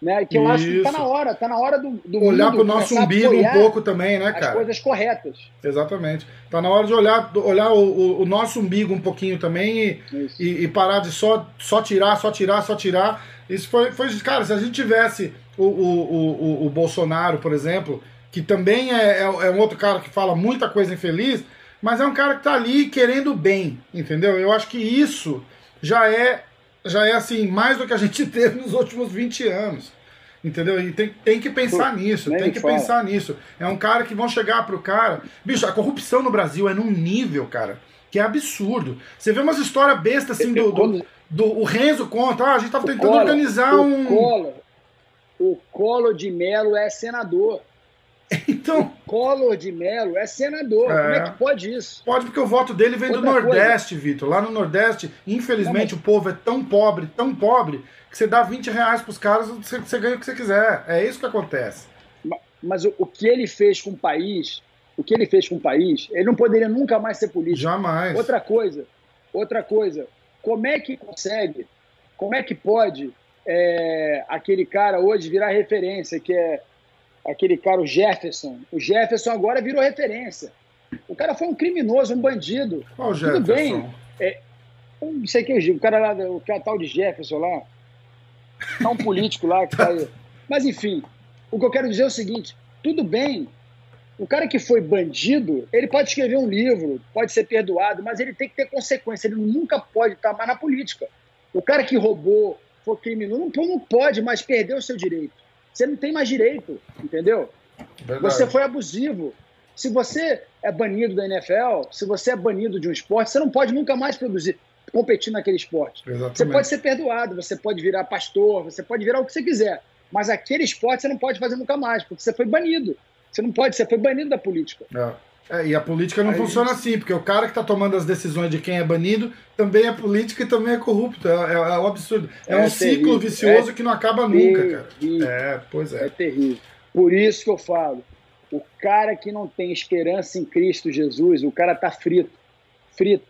né? Que eu Isso. acho que está na hora, está na hora do, do olhar para o nosso umbigo um pouco também, né, cara? As coisas corretas. Exatamente. Está na hora de olhar, olhar o, o, o nosso umbigo um pouquinho também e, e, e, parar de só, só tirar, só tirar, só tirar. Isso foi, foi cara, se a gente tivesse o, o, o, o Bolsonaro, por exemplo, que também é, é, é um outro cara que fala muita coisa infeliz, mas é um cara que está ali querendo bem, entendeu? Eu acho que isso já é já é assim, mais do que a gente teve nos últimos 20 anos. Entendeu? E tem, tem que pensar nisso, tem que fala. pensar nisso. É um cara que vão chegar pro cara. Bicho, a corrupção no Brasil é num nível, cara, que é absurdo. Você vê umas histórias bestas assim do, do, do, O Renzo conta, ah, a gente tava tentando Collor, organizar um. Collor, o Collor de Melo é senador. Então. Collor de Mello é senador. É. Como é que pode isso? Pode, porque o voto dele vem Outra do Nordeste, Vitor. Lá no Nordeste, infelizmente, o povo é tão pobre, tão pobre, que você dá 20 reais pros caras, você, você ganha o que você quiser. É isso que acontece. Mas, mas o, o, que ele fez com o país, o que ele fez com o país, ele não poderia nunca mais ser político. Jamais. Outra coisa, outra coisa, como é que consegue, como é que pode é, aquele cara hoje virar referência, que é aquele cara, o Jefferson. O Jefferson agora virou referência. O cara foi um criminoso, um bandido. Qual Jefferson? Tudo bem. É, não sei que o cara lá, o cara tal de Jefferson lá. É um político lá que tá aí. Mas enfim, o que eu quero dizer é o seguinte: tudo bem. O cara que foi bandido, ele pode escrever um livro, pode ser perdoado, mas ele tem que ter consequência. Ele nunca pode estar mais na política. O cara que roubou, foi criminoso, não pode mais perder o seu direito. Você não tem mais direito, entendeu? Verdade. Você foi abusivo. Se você é banido da NFL, se você é banido de um esporte, você não pode nunca mais produzir, competir naquele esporte. Exatamente. Você pode ser perdoado, você pode virar pastor, você pode virar o que você quiser. Mas aquele esporte você não pode fazer nunca mais, porque você foi banido. Você não pode, você foi banido da política. É. É, e a política não Aí, funciona assim, porque o cara que está tomando as decisões de quem é banido também é político e também é corrupto. É, é, é um absurdo. É, é um terrível. ciclo vicioso que não acaba nunca, cara. É, pois é. É terrível. Por isso que eu falo, o cara que não tem esperança em Cristo Jesus, o cara tá frito. Frito.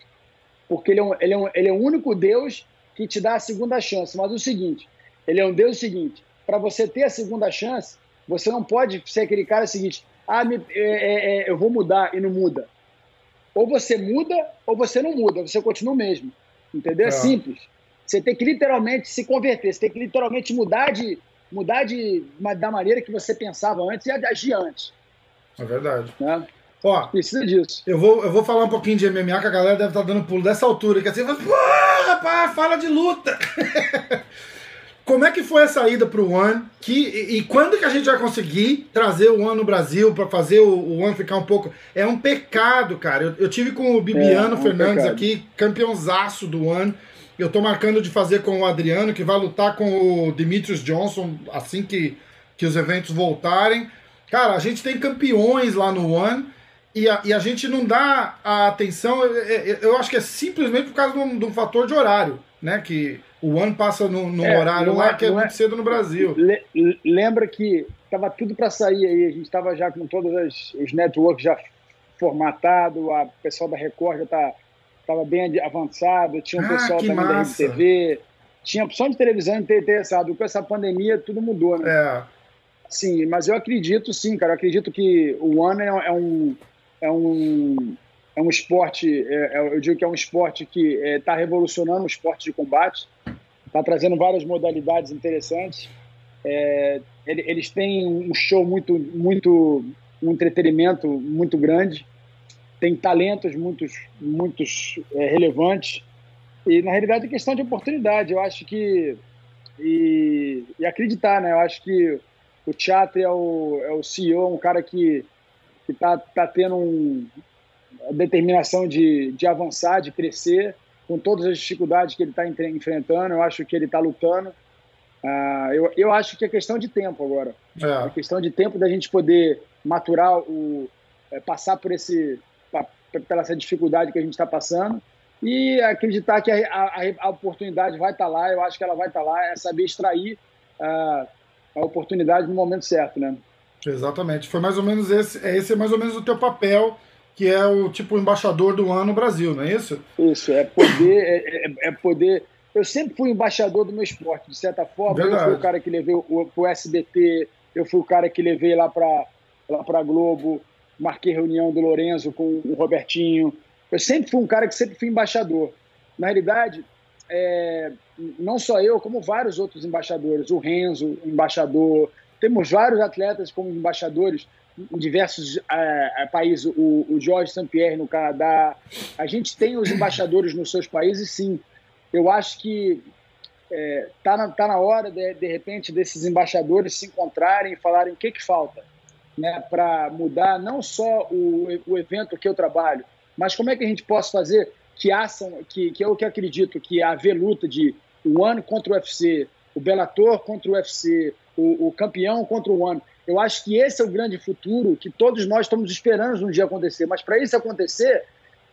Porque ele é, um, ele, é um, ele é o único Deus que te dá a segunda chance. Mas o seguinte, ele é um Deus seguinte, para você ter a segunda chance, você não pode ser aquele cara seguinte, ah, me, é, é, é, eu vou mudar e não muda. Ou você muda ou você não muda, você continua o mesmo. Entendeu? É, é simples. Você tem que literalmente se converter, você tem que literalmente mudar de mudar de, da maneira que você pensava antes e agir antes. É verdade. Né? Ó, Precisa disso. Eu vou, eu vou falar um pouquinho de MMA, que a galera deve estar dando pulo dessa altura, que assim, pô, rapaz, fala de luta. Como é que foi a saída para o One? Que, e, e, quando que a gente vai conseguir trazer o One no Brasil para fazer o, o One ficar um pouco. É um pecado, cara. Eu, eu tive com o Bibiano é, é um Fernandes pecado. aqui, campeãozaço do One. Eu tô marcando de fazer com o Adriano, que vai lutar com o Demetrius Johnson assim que, que os eventos voltarem. Cara, a gente tem campeões lá no One e a, e a gente não dá a atenção. Eu, eu acho que é simplesmente por causa de um, de um fator de horário, né? Que o ano passa no, é, horário lá é, que é muito é, cedo no Brasil. lembra que estava tudo para sair aí, a gente estava já com todos as, os networks já formatado, a pessoal da Record já tá, estava bem avançado, tinha um ah, pessoal também massa. da RedeTV, tinha opção de televisão interessado. Com essa pandemia tudo mudou, né? É. Sim, mas eu acredito sim, cara, eu acredito que o One é, um é um é um esporte, é, é, eu digo que é um esporte que está é, revolucionando o esporte de combate, está trazendo várias modalidades interessantes. É, eles têm um show muito, muito, um entretenimento muito grande, tem talentos muitos, muitos é, relevantes e na realidade é questão de oportunidade. Eu acho que e, e acreditar, né? Eu acho que o Teatro é o, é o CEO, um cara que está tá tendo um, a determinação de, de avançar, de crescer. Com todas as dificuldades que ele está enfrentando, eu acho que ele está lutando. Uh, eu, eu acho que é questão de tempo agora. É, é questão de tempo da gente poder maturar, o, é, passar por esse, pela essa dificuldade que a gente está passando e acreditar que a, a, a oportunidade vai estar tá lá. Eu acho que ela vai estar tá lá. É saber extrair uh, a oportunidade no momento certo, né? Exatamente. Foi mais ou menos esse, é esse é mais ou menos o teu papel, que é o tipo embaixador do ano no Brasil, não é isso? Isso, é poder, é, é, é poder. Eu sempre fui embaixador do meu esporte, de certa forma. Verdade. Eu fui o cara que levei o, o SBT, eu fui o cara que levei lá para lá para Globo, marquei reunião do Lorenzo com o Robertinho. Eu sempre fui um cara que sempre fui embaixador. Na realidade, é, não só eu, como vários outros embaixadores. O Renzo, embaixador. Temos vários atletas como embaixadores em diversos é, é países. O, o Jorge St-Pierre no Canadá. A gente tem os embaixadores nos seus países, sim. Eu acho que está é, tá na, tá na hora, de, de repente, desses embaixadores se encontrarem e falarem o que, que falta né, para mudar não só o, o evento que eu trabalho, mas como é que a gente pode fazer que assam, que, que é o que acredito, que haver luta de o One contra o UFC, o Bellator contra o UFC, o, o campeão contra o One. Eu acho que esse é o grande futuro que todos nós estamos esperando um dia acontecer. Mas para isso acontecer,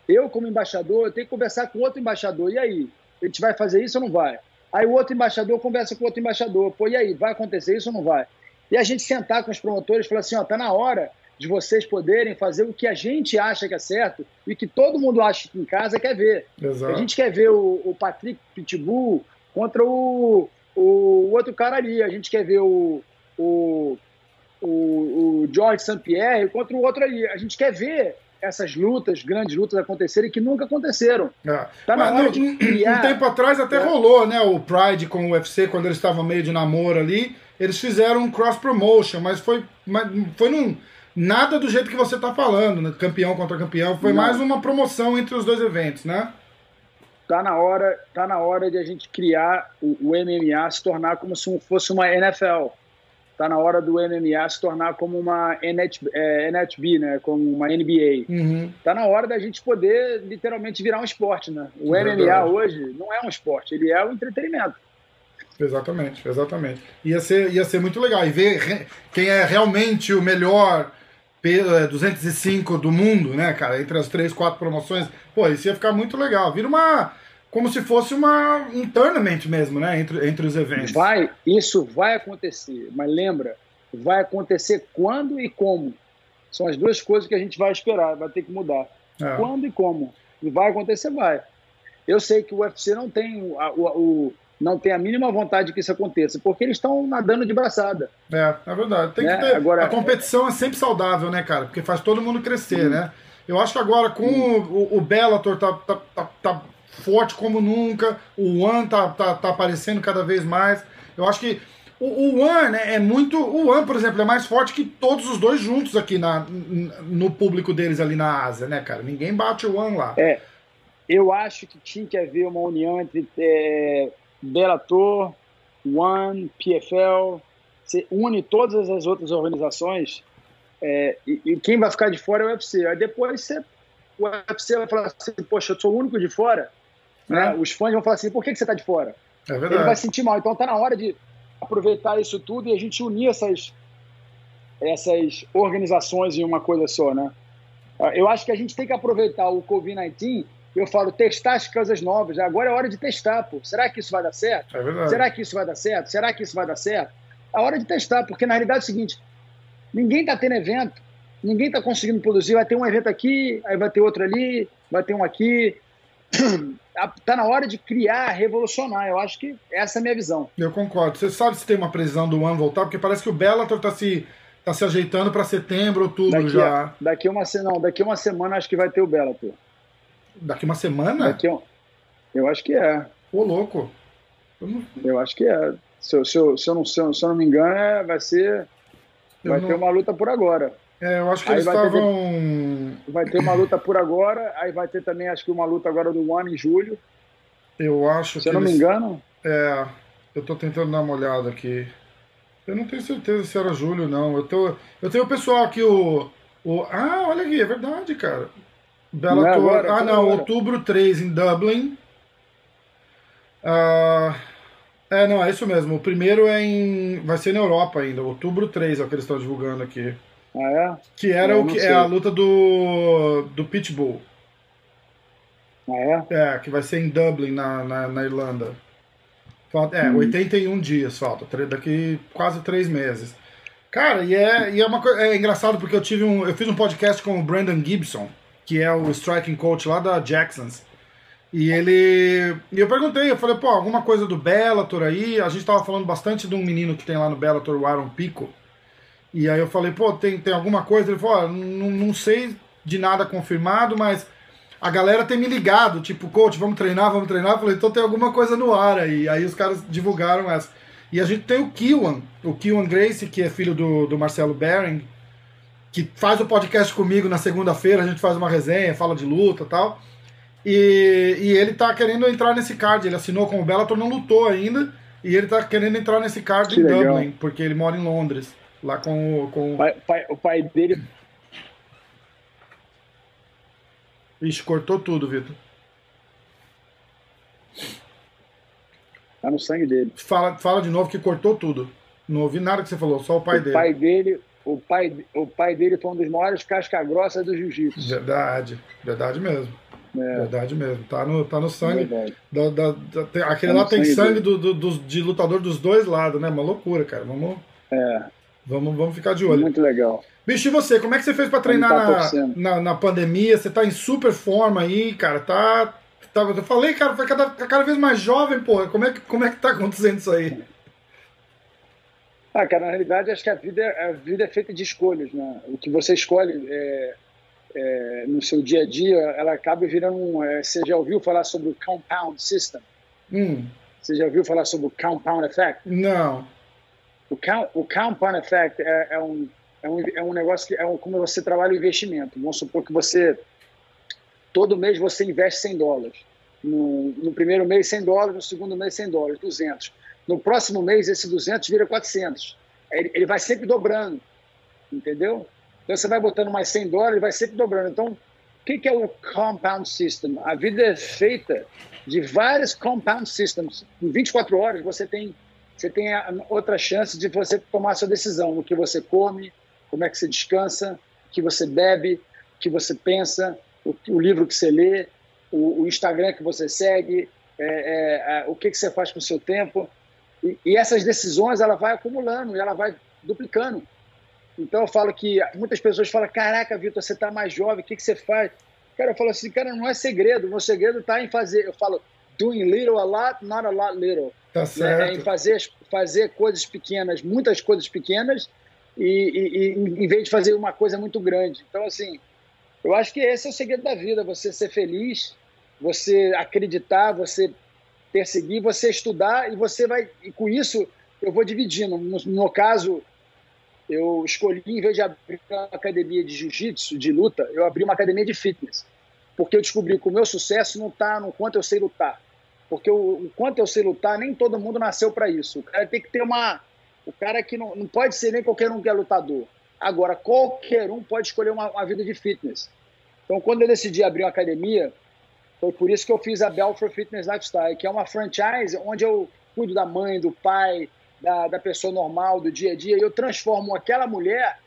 eu, como embaixador, eu tenho que conversar com outro embaixador. E aí? A gente vai fazer isso ou não vai? Aí o outro embaixador conversa com o outro embaixador. Pô, e aí? Vai acontecer isso ou não vai? E a gente sentar com os promotores e falar assim: ó, tá na hora de vocês poderem fazer o que a gente acha que é certo e que todo mundo acha que em casa quer ver. Exato. A gente quer ver o, o Patrick Pitbull contra o, o, outro cara ali. A gente quer ver o, o, o, o George St. Pierre contra o outro ali. A gente quer ver essas lutas, grandes lutas acontecerem que nunca aconteceram. É. Tá na hora de criar... Um tempo atrás até é. rolou, né? O Pride com o UFC, quando eles estavam meio de namoro ali, eles fizeram um cross promotion, mas foi, mas foi num nada do jeito que você está falando, né? campeão contra campeão, foi Não. mais uma promoção entre os dois eventos, né? Tá na hora, tá na hora de a gente criar o, o MMA se tornar como se fosse uma NFL. Tá na hora do MMA se tornar como uma NHB, é, NHB né? Como uma NBA. Uhum. Tá na hora da gente poder literalmente virar um esporte, né? O Verdade. MMA hoje não é um esporte, ele é um entretenimento. Exatamente, exatamente. Ia ser, ia ser muito legal. E ver quem é realmente o melhor 205 é, do mundo, né, cara? Entre as três, quatro promoções. Pô, isso ia ficar muito legal. Vira uma. Como se fosse uma, um tournament mesmo, né? Entre, entre os eventos. Vai, isso vai acontecer. Mas lembra, vai acontecer quando e como. São as duas coisas que a gente vai esperar, vai ter que mudar. É. Quando e como. E vai acontecer, vai. Eu sei que o UFC não tem o, o não tem a mínima vontade que isso aconteça, porque eles estão nadando de braçada. É, é verdade. Tem né? que ter. Agora, a competição é... é sempre saudável, né, cara? Porque faz todo mundo crescer, né? Eu acho que agora com o, o Bellator tá, tá, tá, tá, forte como nunca, o One tá, tá, tá aparecendo cada vez mais. Eu acho que o, o One né, é muito. O One, por exemplo, é mais forte que todos os dois juntos aqui na, no público deles ali na Ásia, né, cara? Ninguém bate o One lá. É. Eu acho que tinha que haver uma união entre é, Bellator, One, PFL, você une todas as outras organizações é, e, e, quem vai ficar de fora é o UFC. Aí depois você, o UFC vai falar assim, poxa, eu sou o único de fora. Né? É. Os fãs vão falar assim, por que, que você está de fora? É. Ele vai sentir mal. Então tá na hora de aproveitar isso tudo e a gente unir essas, essas organizações em uma coisa só, né? Eu acho que a gente tem que aproveitar o Covid-19 eu falo, testar as coisas novas. Agora é hora de testar, pô. Será que isso vai dar certo? É Será que isso vai dar certo? Será que isso vai dar certo? É hora de testar, porque na realidade é o seguinte: ninguém está tendo evento, ninguém está conseguindo produzir. Vai ter um evento aqui, aí vai ter outro ali, vai ter um aqui. Está na hora de criar, revolucionar. Eu acho que essa é a minha visão. Eu concordo. Você sabe se tem uma previsão do ano voltar? Porque parece que o Bellator está se, tá se ajeitando para setembro, outubro daqui já. Daqui, uma, não, daqui uma semana acho que vai ter o Bellator. Daqui uma semana? Daqui um... Eu acho que é. Ô, louco. Eu, não... eu acho que é. Se eu, se eu, se eu, não, se eu, se eu não me engano, é, vai ser. Eu vai não... ter uma luta por agora. É, eu acho que aí eles estavam. Ter... Vai ter uma luta por agora, aí vai ter também, acho que uma luta agora do One em julho. Eu acho Se que. Se eu não eles... me engano. É, eu tô tentando dar uma olhada aqui. Eu não tenho certeza se era julho, não. Eu, tô... eu tenho o pessoal aqui, o. o... Ah, olha aqui, é verdade, cara. Bellator. Não, agora, ah, não, agora. outubro 3 em Dublin. Uh, é, não, é isso mesmo. O primeiro é em. Vai ser na Europa ainda, outubro 3 é o que eles estão divulgando aqui. Ah, é? Que era o que é a luta do. do Pitbull. Ah, é? É, que vai ser em Dublin, na, na, na Irlanda. Falta, é, hum. 81 dias falta, daqui quase três meses. Cara, e é, e é uma coisa. É engraçado porque eu tive um. Eu fiz um podcast com o Brandon Gibson, que é o striking coach lá da Jacksons. E ele. E eu perguntei, eu falei, pô, alguma coisa do Bellator aí? A gente tava falando bastante de um menino que tem lá no Bellator, o Aaron Pico. E aí eu falei, pô, tem, tem alguma coisa? Ele falou, não, não sei de nada confirmado, mas a galera tem me ligado, tipo, coach, vamos treinar, vamos treinar. Eu falei, então tem alguma coisa no ar aí. Aí os caras divulgaram essa. E a gente tem o Kiwan, o Kiwan Grace, que é filho do, do Marcelo Bering, que faz o podcast comigo na segunda-feira, a gente faz uma resenha, fala de luta e tal. E, e ele tá querendo entrar nesse card, ele assinou com o Bellator, não lutou ainda, e ele tá querendo entrar nesse card que em legal. Dublin, porque ele mora em Londres, lá com, o. Com... O, pai, pai, o pai dele. Ixi, cortou tudo, Vitor. Tá no sangue dele. Fala, fala de novo que cortou tudo. Não ouvi nada que você falou, só o pai o dele. Pai dele o, pai, o pai dele foi um dos maiores casca-grossa do jiu-jitsu. Verdade, verdade mesmo. É. Verdade mesmo. Tá no, tá no sangue. Da, da, da, aquele tá lá tem sangue, sangue do, do, do, de lutador dos dois lados, né? Uma loucura, cara. Vamos, é. Vamos, vamos ficar de olho. Muito legal. Bicho, e você? Como é que você fez para treinar tá na, na, na, pandemia? Você tá em super forma aí, cara. Tá, tá. Eu falei, cara, foi cada, cada vez mais jovem, porra. Como é, que, como é que tá acontecendo isso aí? Ah, cara, na realidade, acho que a vida, a vida é feita de escolhas, né? O que você escolhe é, é, no seu dia a dia, ela acaba virando um. É, você já ouviu falar sobre o compound system? Hum. Você já ouviu falar sobre o compound effect? Não. O, count, o compound effect é, é, um, é, um, é um negócio que é um, como você trabalha o investimento. Vamos supor que você. Todo mês você investe 100 dólares. No, no primeiro mês, 100 dólares, no segundo mês, 100 dólares, 200. No próximo mês, esse 200 vira 400. Ele, ele vai sempre dobrando, entendeu? Então você vai botando mais 100 dólares, vai sempre dobrando. Então, o que, que é o compound system? A vida é feita de vários compound systems. Em 24 horas você tem você tem outra chance de você tomar sua decisão, o que você come, como é que você descansa, o que você bebe, o que você pensa, o, o livro que você lê, o, o Instagram que você segue, é, é, o que, que você faz com o seu tempo. E, e essas decisões ela vai acumulando e ela vai duplicando. Então eu falo que muitas pessoas falam: Caraca, Vitor, você está mais jovem, o que, que você faz? Cara, eu falo assim: Cara, não é segredo. O meu segredo está em fazer. Eu falo: Doing little a lot, not a lot little. Tá certo. É, em fazer, fazer coisas pequenas, muitas coisas pequenas, e, e, e, em vez de fazer uma coisa muito grande. Então, assim, eu acho que esse é o segredo da vida: você ser feliz, você acreditar, você perseguir, você estudar e você vai. E com isso eu vou dividindo. No, no meu caso, eu escolhi, em vez de abrir uma academia de jiu-jitsu, de luta, eu abri uma academia de fitness. Porque eu descobri que o meu sucesso não está no quanto eu sei lutar. Porque o, quanto eu sei lutar, nem todo mundo nasceu para isso. O cara tem que ter uma. O cara que não, não pode ser nem qualquer um que é lutador. Agora, qualquer um pode escolher uma, uma vida de fitness. Então, quando eu decidi abrir uma academia, foi por isso que eu fiz a Belfort Fitness Lifestyle, que é uma franchise onde eu cuido da mãe, do pai, da, da pessoa normal, do dia a dia, e eu transformo aquela mulher,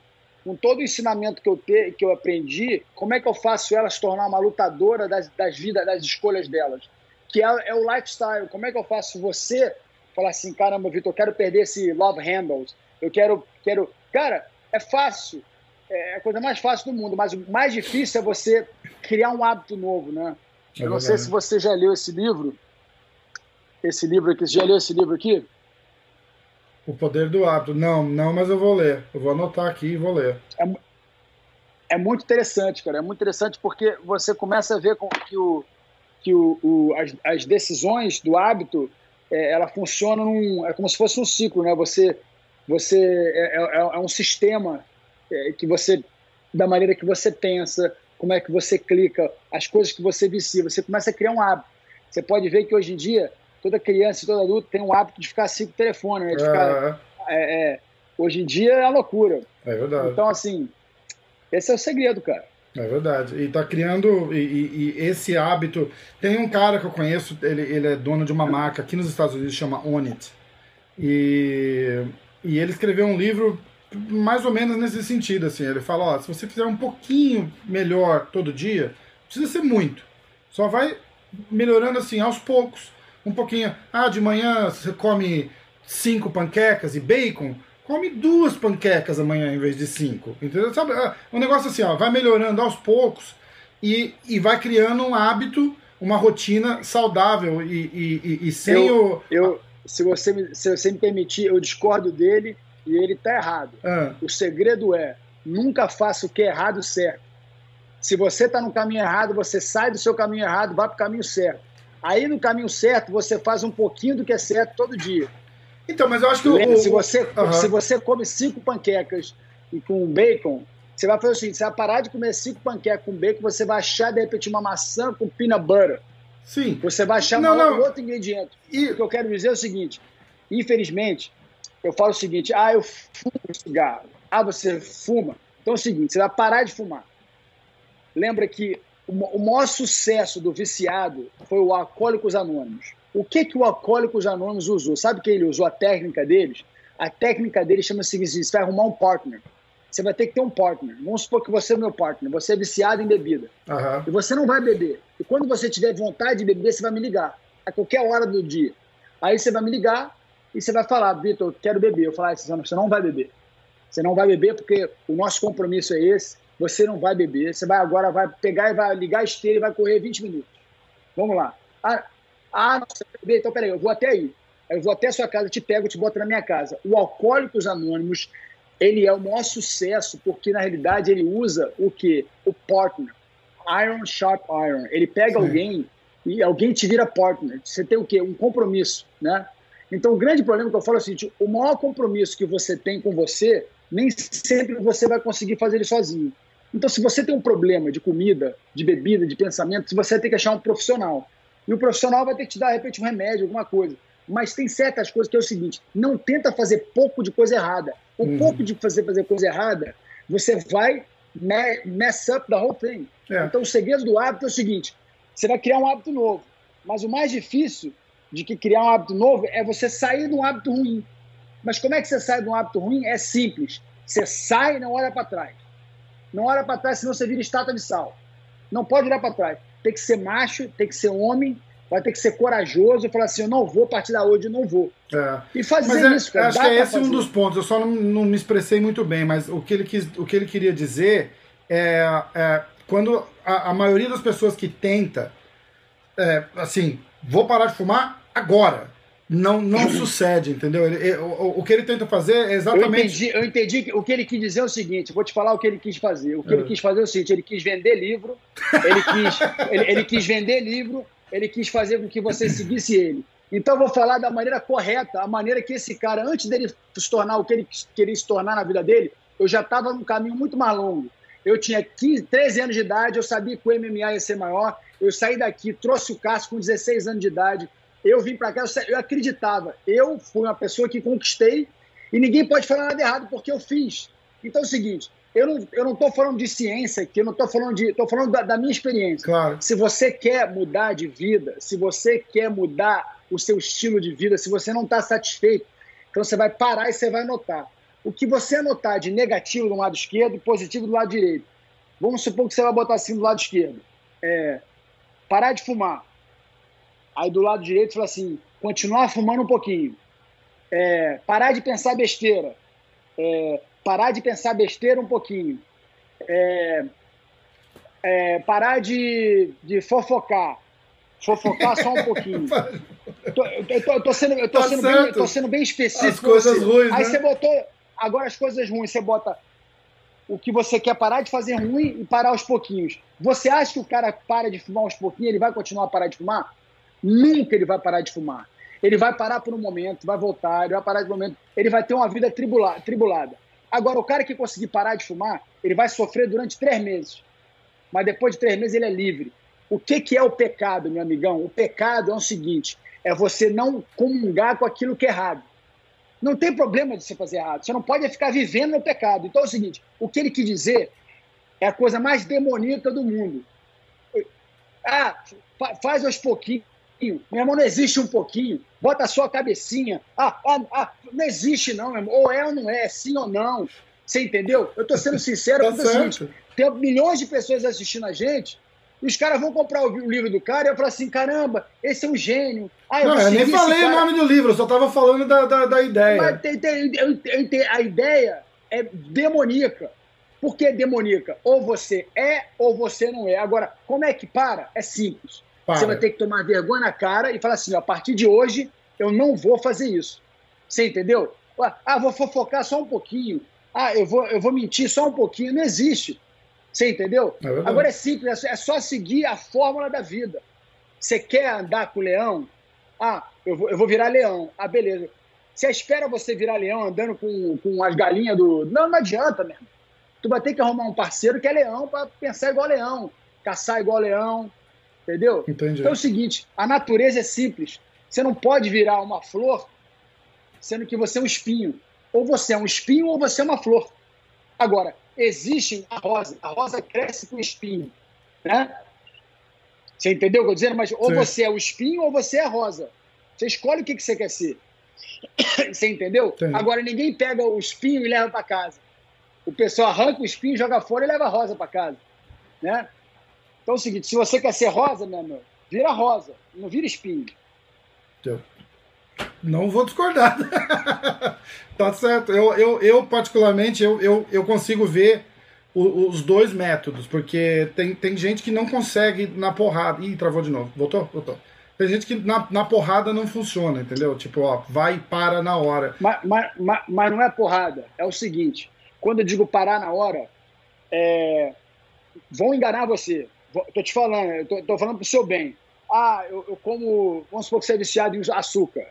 com todo o ensinamento que eu, te, que eu aprendi, como é que eu faço ela se tornar uma lutadora das, das vidas, das escolhas delas? Que é, é o lifestyle. Como é que eu faço você falar assim, caramba, Vitor, eu quero perder esse love handles, eu quero, quero... Cara, é fácil, é a coisa mais fácil do mundo, mas o mais difícil é você criar um hábito novo, né? É eu não sei se você já leu esse livro. Esse livro aqui, você já leu esse livro aqui? O Poder do Hábito. Não, não, mas eu vou ler. Eu vou anotar aqui e vou ler. É, é muito interessante, cara. É muito interessante porque você começa a ver que, o, que o, o as, as, decisões do hábito é, ela funciona num, é como se fosse um ciclo, né? Você, você é, é, é um sistema é, que você da maneira que você pensa, como é que você clica, as coisas que você vicia. Você começa a criar um hábito. Você pode ver que hoje em dia, toda criança e todo adulto tem um hábito de ficar assim com o telefone, né? De ficar, é, é, hoje em dia é a loucura. É verdade. Então, assim, esse é o segredo, cara. É verdade. E tá criando. E, e, e, esse hábito. Tem um cara que eu conheço, ele, ele é dono de uma marca aqui nos Estados Unidos, chama Onit. E, e ele escreveu um livro mais ou menos nesse sentido. assim Ele fala: ó, se você fizer um pouquinho melhor todo dia, precisa ser muito. Só vai melhorando assim aos poucos. Um pouquinho. Ah, de manhã você come cinco panquecas e bacon come duas panquecas amanhã em vez de cinco. Entendeu? Sabe? É um negócio assim, ó, vai melhorando aos poucos e, e vai criando um hábito, uma rotina saudável e, e, e sem eu, o. Eu, se, você me, se você me permitir, eu discordo dele e ele está errado. Ah. O segredo é nunca faça o que é errado certo. Se você está no caminho errado, você sai do seu caminho errado, vai para o caminho certo. Aí no caminho certo, você faz um pouquinho do que é certo todo dia. Então, mas eu acho que o, se você uhum. se você come cinco panquecas e com bacon, você vai fazer o seguinte: você vai parar de comer cinco panquecas com bacon, você vai achar de repente uma maçã com peanut butter. Sim. Você vai achar não, não. outro ingrediente. E... O que eu quero dizer é o seguinte: infelizmente, eu falo o seguinte: ah, eu fumo cigarro. Ah, você fuma. Então é o seguinte: você vai parar de fumar. Lembra que o maior sucesso do viciado foi o Alcoólicos Anônimos. O que, que o Alcoólicos Anônimos usou? Sabe que ele usou a técnica deles? A técnica deles chama-se você vai arrumar um partner. Você vai ter que ter um partner. Vamos supor que você é meu partner, você é viciado em bebida. Uhum. E você não vai beber. E quando você tiver vontade de beber, você vai me ligar. A qualquer hora do dia. Aí você vai me ligar e você vai falar, Vitor, eu quero beber. Eu falar, ah, você não vai beber. Você não vai beber porque o nosso compromisso é esse. Você não vai beber. Você vai agora vai pegar e vai ligar a esteira e vai correr 20 minutos. Vamos lá. Ah, ah, nossa, então peraí, eu vou até aí. Eu vou até a sua casa, te pego, te boto na minha casa. O Alcoólicos Anônimos, ele é o maior sucesso porque, na realidade, ele usa o quê? O partner. Iron Sharp Iron. Ele pega Sim. alguém e alguém te vira partner. Você tem o quê? Um compromisso, né? Então, o grande problema que eu falo é o seguinte, o maior compromisso que você tem com você, nem sempre você vai conseguir fazer ele sozinho. Então, se você tem um problema de comida, de bebida, de pensamento, você vai ter que achar um profissional. E o profissional vai ter que te dar, de repente, um remédio, alguma coisa. Mas tem certas coisas que é o seguinte: não tenta fazer pouco de coisa errada. O uhum. pouco de fazer, fazer coisa errada, você vai mess up the whole thing. É. Então, o segredo do hábito é o seguinte: você vai criar um hábito novo. Mas o mais difícil de que criar um hábito novo é você sair de um hábito ruim. Mas como é que você sai de um hábito ruim? É simples. Você sai e não olha para trás. Não olha para trás, senão você vira estátua de sal. Não pode olhar para trás tem que ser macho, tem que ser homem, vai ter que ser corajoso e falar assim: eu não vou partir da hoje, eu não vou. É. E fazer é, isso, cara. Acho que é esse fazer. um dos pontos. Eu só não, não, me expressei muito bem, mas o que ele, quis, o que ele queria dizer é, é quando a, a, maioria das pessoas que tenta, é, assim, vou parar de fumar agora não, não sucede, entendeu? Ele, o, o, que ele tenta fazer é exatamente. Eu entendi, eu entendi que o que ele quis dizer é o seguinte: vou te falar o que ele quis fazer. O que é. ele quis fazer é o seguinte: ele quis vender livro, ele quis, ele, ele, quis vender livro, ele quis fazer com que você seguisse ele. Então, eu vou falar da maneira correta, a maneira que esse cara, antes dele se tornar o que ele queria se tornar na vida dele, eu já estava num caminho muito mais longo. Eu tinha 15, 13 anos de idade, eu sabia que o MMA ia ser maior. Eu saí daqui, trouxe o Cássio com 16 anos de idade eu vim para cá, eu acreditava. Eu fui uma pessoa que conquistei e ninguém pode falar nada errado porque eu fiz. Então é o seguinte, eu não, eu não tô falando de ciência aqui, eu não estou falando de. estou falando da, da, minha experiência. Claro. Se você quer mudar de vida, se você quer mudar o seu estilo de vida, se você não está satisfeito, então você vai parar e você vai anotar. O que você anotar de negativo do lado esquerdo e positivo do lado direito. Vamos supor que você vai botar assim do lado esquerdo. É, parar de fumar. Aí do lado direito fala assim: continuar fumando um pouquinho. É, parar de pensar besteira. É, parar de pensar besteira um pouquinho. É, é parar de, de fofocar. Fofocar só um pouquinho. tô, eu, tô, eu tô sendo, eu tô, tá sendo bem, tô sendo bem específico. As coisas ruins. Aí né? você botou. Agora as coisas ruins, você bota o que você quer parar de fazer ruim e parar aos pouquinhos. Você acha que o cara para de fumar aos pouquinhos, ele vai continuar a parar de fumar? Nunca ele vai parar de fumar. Ele vai parar por um momento, vai voltar, ele vai parar de um momento, ele vai ter uma vida tribula, tribulada. Agora, o cara que conseguir parar de fumar, ele vai sofrer durante três meses. Mas depois de três meses ele é livre. O que, que é o pecado, meu amigão? O pecado é o seguinte: é você não comungar com aquilo que é errado. Não tem problema de você fazer errado. Você não pode ficar vivendo no pecado. Então é o seguinte: o que ele quis dizer É a coisa mais demoníaca do mundo. Ah, faz aos pouquinhos. Meu irmão, não existe um pouquinho. Bota só a cabecinha. Ah, ah, ah, não existe, não, meu irmão. Ou é ou não é, sim ou não. Você entendeu? Eu tô sendo sincero, tá seguinte, tem milhões de pessoas assistindo a gente. E os caras vão comprar o livro do cara e eu falo assim: caramba, esse é um gênio. Ah, eu não, eu nem falei o nome do livro, eu só tava falando da, da, da ideia. Mas tem, tem, tem, a ideia é demoníaca. Por que demoníaca? Ou você é ou você não é. Agora, como é que para? É simples. Para. Você vai ter que tomar vergonha na cara e falar assim: a partir de hoje eu não vou fazer isso. Você entendeu? Ah, vou fofocar só um pouquinho. Ah, eu vou, eu vou mentir só um pouquinho. Não existe. Você entendeu? É Agora é simples, é só seguir a fórmula da vida. Você quer andar com o leão? Ah, eu vou, eu vou virar leão. Ah, beleza. Você espera você virar leão andando com, com as galinhas do. Não, não adianta mesmo tu vai ter que arrumar um parceiro que é leão para pensar igual leão, caçar igual leão, entendeu? Entendi. Então é o seguinte, a natureza é simples. Você não pode virar uma flor sendo que você é um espinho. Ou você é um espinho ou você é uma flor. Agora, existe a rosa. A rosa cresce com espinho, né? Você entendeu o que eu estou dizendo? Mas ou Sim. você é o espinho ou você é a rosa. Você escolhe o que, que você quer ser. Você entendeu? Sim. Agora, ninguém pega o espinho e leva para casa o pessoal arranca o espinho, joga fora e leva a rosa para casa. Né? Então é o seguinte, se você quer ser rosa, meu irmão, vira rosa, não vira espinho. Não vou discordar. tá certo. Eu, eu, eu particularmente, eu, eu, eu consigo ver o, os dois métodos, porque tem, tem gente que não consegue na porrada. Ih, travou de novo. Voltou? Voltou. Tem gente que na, na porrada não funciona, entendeu? Tipo, ó, vai e para na hora. Mas, mas, mas, mas não é porrada. É o seguinte: quando eu digo parar na hora, é, vão enganar você. Estou te falando, estou falando para o seu bem. Ah, eu, eu, como. Vamos supor que você é viciado em açúcar.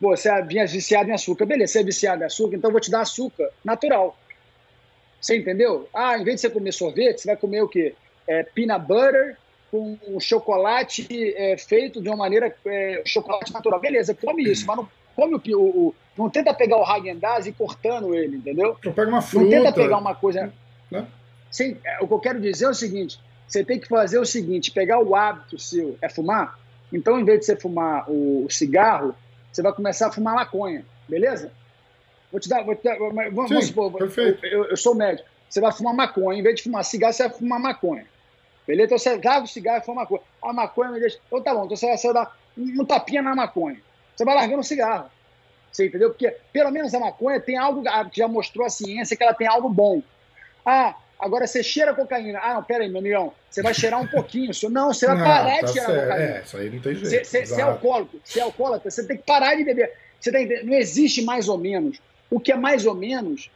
Pô, você é viciado em açúcar. Beleza, você é viciado em açúcar, então eu vou te dar açúcar natural. Você entendeu? Ah, em vez de você comer sorvete, você vai comer o quê? É, peanut butter com chocolate é, feito de uma maneira. É, chocolate natural. Beleza, come isso, mas não come o, o, não tenta pegar o Hagen-Dazs e cortando ele, entendeu? Ou pega uma fruta. Não tenta pegar uma coisa... Né? Sim, é, o que eu quero dizer é o seguinte, você tem que fazer o seguinte, pegar o hábito seu, é fumar, então em vez de você fumar o, cigarro, você vai começar a fumar maconha, beleza? Vou te dar, vou te dar vamos, Sim, supor, perfeito. Eu, eu, sou médico, você vai fumar maconha, em vez de fumar cigarro, você vai fumar maconha. Beleza? Então você larga o cigarro e fuma maconha. A maconha me deixa. Então tá bom, então você vai, você vai dar um tapinha na maconha. Você vai largando o cigarro. Você entendeu? Porque pelo menos a maconha tem algo que já mostrou a ciência que ela tem algo bom. Ah, agora você cheira cocaína. Ah, não, pera aí, meu amigão. Você vai cheirar um pouquinho. Não, você vai parar tá de cheirar certo. cocaína. É, isso aí não tem jeito. Você, você é alcoólico, você é alcoólatra, você tem que parar de beber. Você tá Não existe mais ou menos. O que é mais ou menos,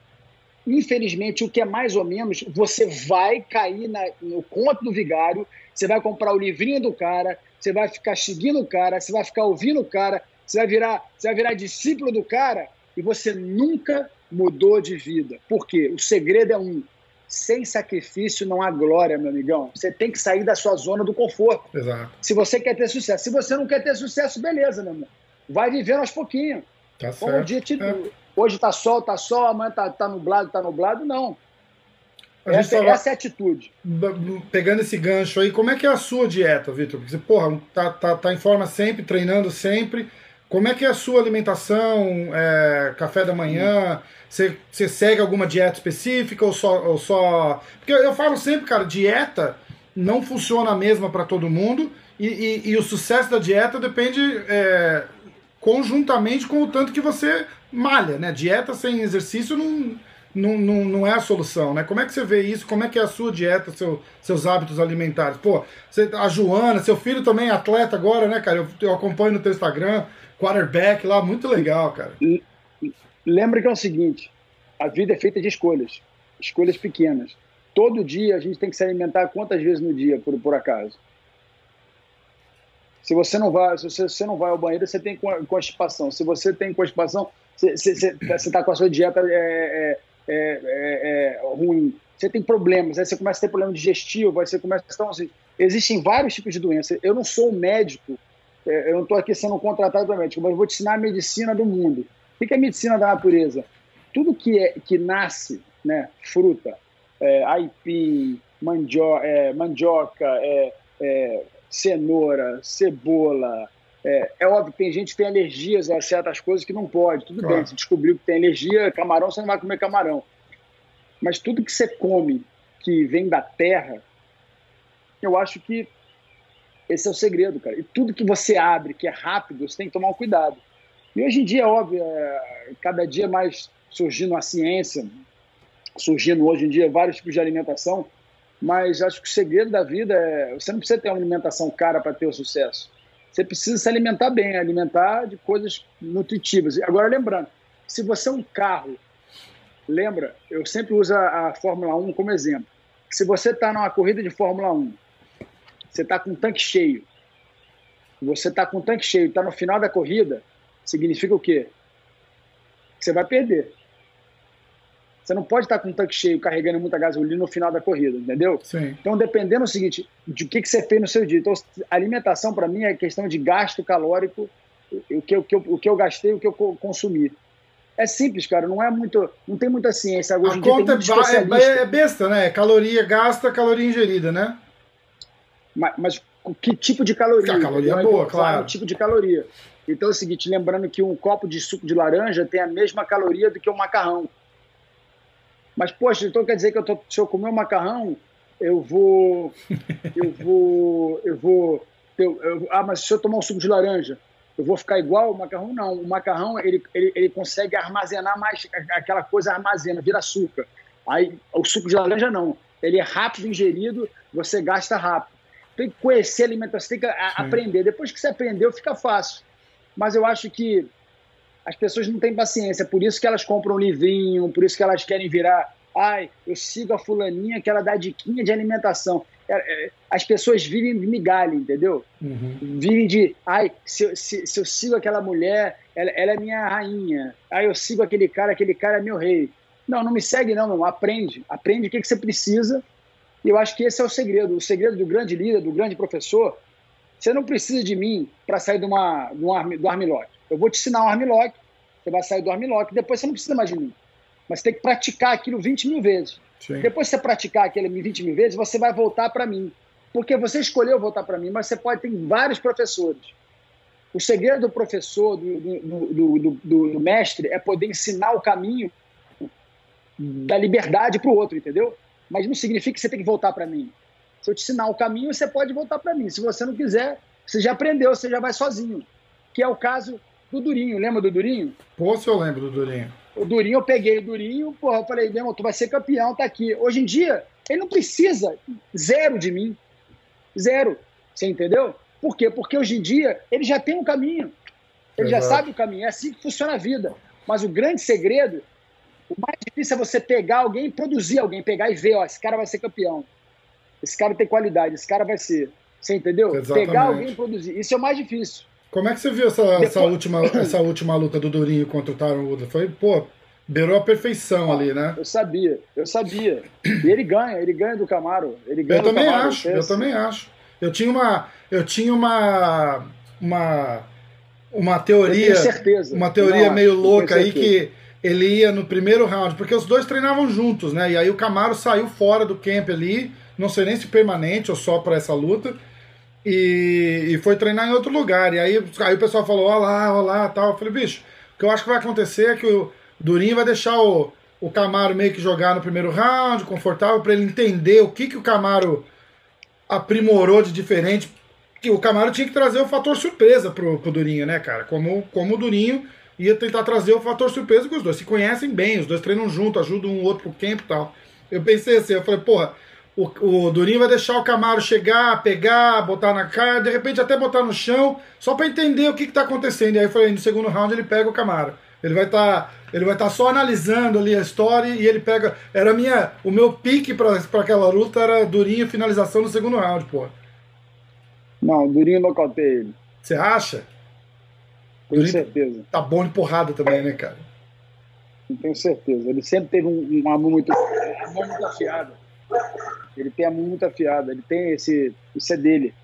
infelizmente, o que é mais ou menos, você vai cair na, no conto do vigário, você vai comprar o livrinho do cara, você vai ficar seguindo o cara, você vai ficar ouvindo o cara, você vai virar, você vai virar discípulo do cara e você nunca mudou de vida. Por quê? O segredo é um. Sem sacrifício não há glória, meu amigão. Você tem que sair da sua zona do conforto. Exato. Se você quer ter sucesso. Se você não quer ter sucesso, beleza, meu irmão. Vai vivendo aos pouquinhos. Tá Como certo. dia te... é. Hoje tá sol, tá sol, amanhã tá, tá nublado, tá nublado. Não. Essa, tava... essa, é a atitude. Pegando esse gancho aí, como é que é a sua dieta, Vitor? Porque você, porra, tá, tá, tá em forma sempre, treinando sempre. Como é que é a sua alimentação, é, café da manhã? Você, você segue alguma dieta específica ou só, ou só. Porque eu falo sempre, cara, dieta não funciona a mesma para todo mundo e, e, e, o sucesso da dieta depende é, conjuntamente com o tanto que você malha, né? Dieta sem exercício não, não, não, não é a solução, né? Como é que você vê isso? Como é que é a sua dieta, seu, seus hábitos alimentares? Pô, você, a Joana, seu filho também é atleta agora, né, cara? Eu, eu acompanho no teu Instagram quarterback lá, muito legal, cara. Lembra que é o seguinte: a vida é feita de escolhas, escolhas pequenas. Todo dia a gente tem que se alimentar quantas vezes no dia, por, por acaso? Se você não vai, se você, você não vai ao banheiro, você tem constipação. Se você tem constipação, você está com a sua dieta é, é, é, é, ruim. Você tem problemas, aí você começa a ter problema digestivo, aí você começa. Então, assim, existem vários tipos de doenças. Eu não sou médico é, eu não estou aqui sendo contratado para médico, mas vou te ensinar a medicina do mundo. O que é a medicina da natureza? Tudo que, é, que nasce, né, fruta, é, aipim, mandioca, é, mandioca é, é, cenoura, cebola. É, é, óbvio que tem gente que tem alergias a certas coisas que não pode. Tudo claro. bem, se descobriu que tem alergia, camarão, você não vai comer camarão. Mas tudo que você come que vem da terra, eu acho que esse é o segredo, cara. E tudo que você abre, que é rápido, você tem que tomar um cuidado. E hoje em dia, é óbvio, é, cada dia mais surgindo a ciência, surgindo hoje em dia vários tipos de alimentação, mas acho que o segredo da vida é você não precisa ter uma alimentação cara para ter o sucesso. Você precisa se alimentar bem, alimentar de coisas nutritivas. Agora, lembrando, se você é um carro, lembra, eu sempre uso a, a Fórmula 1 como exemplo. Se você está numa corrida de Fórmula 1, você está com o tanque cheio, você está com o tanque cheio, está no final da corrida, significa o quê? Você vai perder. Você não pode estar com o tanque cheio, carregando muita gasolina no final da corrida, entendeu? Sim. Então, dependendo do seguinte, de o que, que você fez no seu dia. Então, alimentação, para mim, é questão de gasto calórico, o que, o, que eu, o que eu gastei, o que eu consumi. É simples, cara, não é muito. Não tem muita ciência. Hoje a conta é, é, é, besta, né? Caloria gasta, caloria ingerida, né? Mas, mas que tipo de caloria? A caloria é boa, claro. O tipo de caloria. Então é o seguinte, lembrando que um copo de suco de laranja tem a mesma caloria do que um macarrão. Mas, poxa, então quer dizer que eu tô, se eu comer um macarrão, eu vou. Eu vou. Eu vou. Eu, eu, ah, mas se eu tomar um suco de laranja, eu vou ficar igual o macarrão? Não. O macarrão, ele, ele, ele consegue armazenar mais. Aquela coisa armazena, vira açúcar. Aí, o suco de laranja não. Ele é rápido ingerido, você gasta rápido. Tem que conhecer a alimentação, tem que a, aprender. Depois que você aprendeu, fica fácil. Mas eu acho que as pessoas não têm paciência, por isso que elas compram um livrinho, por isso que elas querem virar. Ai, eu sigo a fulaninha que ela dá diquinha de alimentação. É, é, as pessoas vivem de migalha, entendeu? Uhum. Vivem de, ai, se, eu, se, se eu sigo aquela mulher, ela, ela, é minha rainha. Ai, eu sigo aquele cara, aquele cara é meu rei. Não, não me segue não, não. Aprende. Aprende o que, que você precisa. E eu acho que esse é o segredo. O segredo do grande líder, do grande professor. Você não precisa de mim para sair de uma, de um, do armlock. Eu vou te ensinar um armlock, você vai sair do armlock, depois você não precisa mais de mim. Mas você tem que praticar aquilo 20 mil vezes. Sim. Depois que você praticar aquilo 20 mil vezes, você vai voltar para mim. Porque você escolheu voltar para mim, mas você pode ter vários professores. O segredo do professor, do, do, do, do mestre, é poder ensinar o caminho da liberdade para o outro, entendeu? Mas não significa que você tem que voltar para mim. Se eu te ensinar o caminho, você pode voltar para mim. Se você não quiser, você já aprendeu, você já vai sozinho. Que é o caso do Durinho. Lembra do Durinho? Pô, se eu lembro do Durinho. O Durinho, eu peguei o Durinho, porra, eu falei, meu, tu vai ser campeão, tá aqui. Hoje em dia, ele não precisa zero de mim. Zero. Você entendeu? Por quê? Porque hoje em dia ele já tem um caminho. Ele Exato. já sabe o caminho. É assim que funciona a vida. Mas o grande segredo, o mais difícil é você pegar alguém e produzir alguém, pegar e ver, ó, esse cara vai ser campeão. Esse cara tem qualidade, esse cara vai ser. Você entendeu? Exatamente. Pegar alguém e produzir. Isso é o mais difícil. Como é que você viu essa, Depois... essa, última, essa última luta do Durinho contra o Tyron Woodley? Foi, pô, beirou a perfeição ah, ali, né? Eu sabia, eu sabia. E ele ganha, ele ganha do Camaro. Ele ganha eu também Camaro, acho, eu também acho. Eu tinha uma, eu tinha uma, uma, uma teoria, certeza. uma teoria meio louca aí que ele ia no primeiro round, porque os dois treinavam juntos, né? E aí o Camaro saiu fora do camp ali, não sei nem se permanente ou só para essa luta e, e, foi treinar em outro lugar. E aí, aí o pessoal falou: Olha lá, olha lá, tal. Eu falei: Bicho, o que eu acho que vai acontecer é que o Durinho vai deixar o, o Camaro meio que jogar no primeiro round, confortável, para ele entender o que, que o Camaro aprimorou de diferente. Que o Camaro tinha que trazer o fator surpresa pro, pro Durinho, né, cara? Como, como o Durinho ia tentar trazer o fator surpresa que os dois se conhecem bem, os dois treinam junto, ajudam um outro pro campo e tal. Eu pensei assim, eu falei, porra, o, o Durinho vai deixar o Camaro chegar, pegar, botar na cara, de repente até botar no chão, só para entender o que, está acontecendo. E aí eu falei, no segundo round ele pega o Camaro. Ele vai estar, tá, ele vai estar tá só analisando ali a história e ele pega. Era minha, o meu pique para aquela luta era Durinho finalização no segundo round, pô. Não, Durinho nocauteia ele. Você acha? Tenho Durinho certeza. Tá bom de porrada também, né, cara? Tenho certeza. Ele sempre teve uma mão muito, uma mão muito afiada. Ele tem a mão muito afiada, ele tem esse. Isso é dele.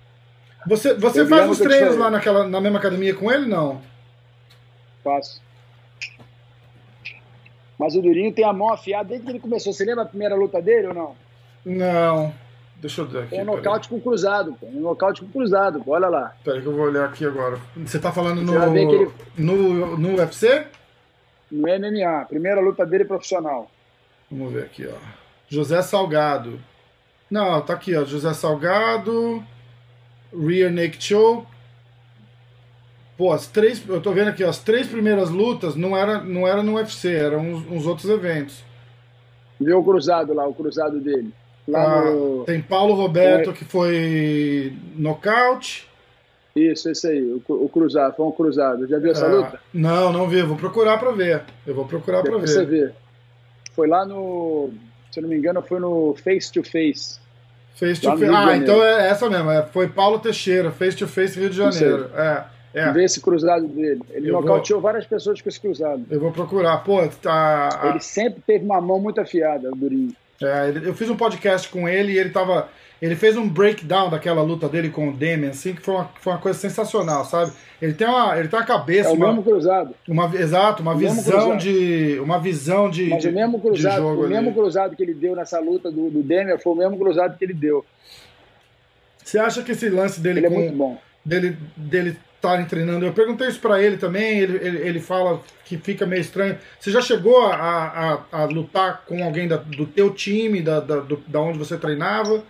Você, você faz os treinos lá naquela, na mesma academia com ele, não? Faço. Mas o Durinho tem a mão afiada desde que ele começou. Você lembra a primeira luta dele ou não? Não. Deixa eu ver aqui. É um nocaute com cruzado, pô. Um nocaute com cruzado, pô. Olha lá. Peraí que eu vou olhar aqui agora. Você tá falando no, ele... no, no UFC? No MMA. Primeira luta dele profissional. Vamos ver aqui, ó. José Salgado. Não, tá aqui, ó. José Salgado. Rear Naked Choke. Pô, as três. Eu tô vendo aqui, ó, as três primeiras lutas não era, não era no UFC, eram uns, uns outros eventos. Vê o cruzado lá, o cruzado dele. Ah, no... Tem Paulo Roberto, é... que foi nocaute. Isso, esse aí, o, o cruzado, foi um cruzado. Já viu essa ah, luta? Não, não vi, vou procurar pra ver. Eu vou procurar pra ver. Você ver. Foi lá no, se eu não me engano, foi no Face to Face. Face to Face. Ah, então é essa mesmo, é, foi Paulo Teixeira, Face to Face Rio de Janeiro. É. É. Ver esse cruzado dele. Ele eu nocauteou vou... várias pessoas com esse cruzado. Eu vou procurar. Pô, tá. Ele sempre teve uma mão muito afiada, o Durinho. É, eu fiz um podcast com ele e ele tava. Ele fez um breakdown daquela luta dele com o Demian, assim, que foi uma, foi uma coisa sensacional, sabe? Ele tem uma, ele tem uma cabeça. É o uma, mesmo cruzado. Uma, exato, uma o visão de. Uma visão de. Mas de, o mesmo cruzado, o ali. mesmo cruzado que ele deu nessa luta do, do Demian foi o mesmo cruzado que ele deu. Você acha que esse lance dele ele com, é muito bom. dele, dele estarem treinando. Eu perguntei isso para ele também, ele, ele, ele, fala que fica meio estranho. Você já chegou a, a, a lutar com alguém da, do teu time, da, da, do, da onde você treinava?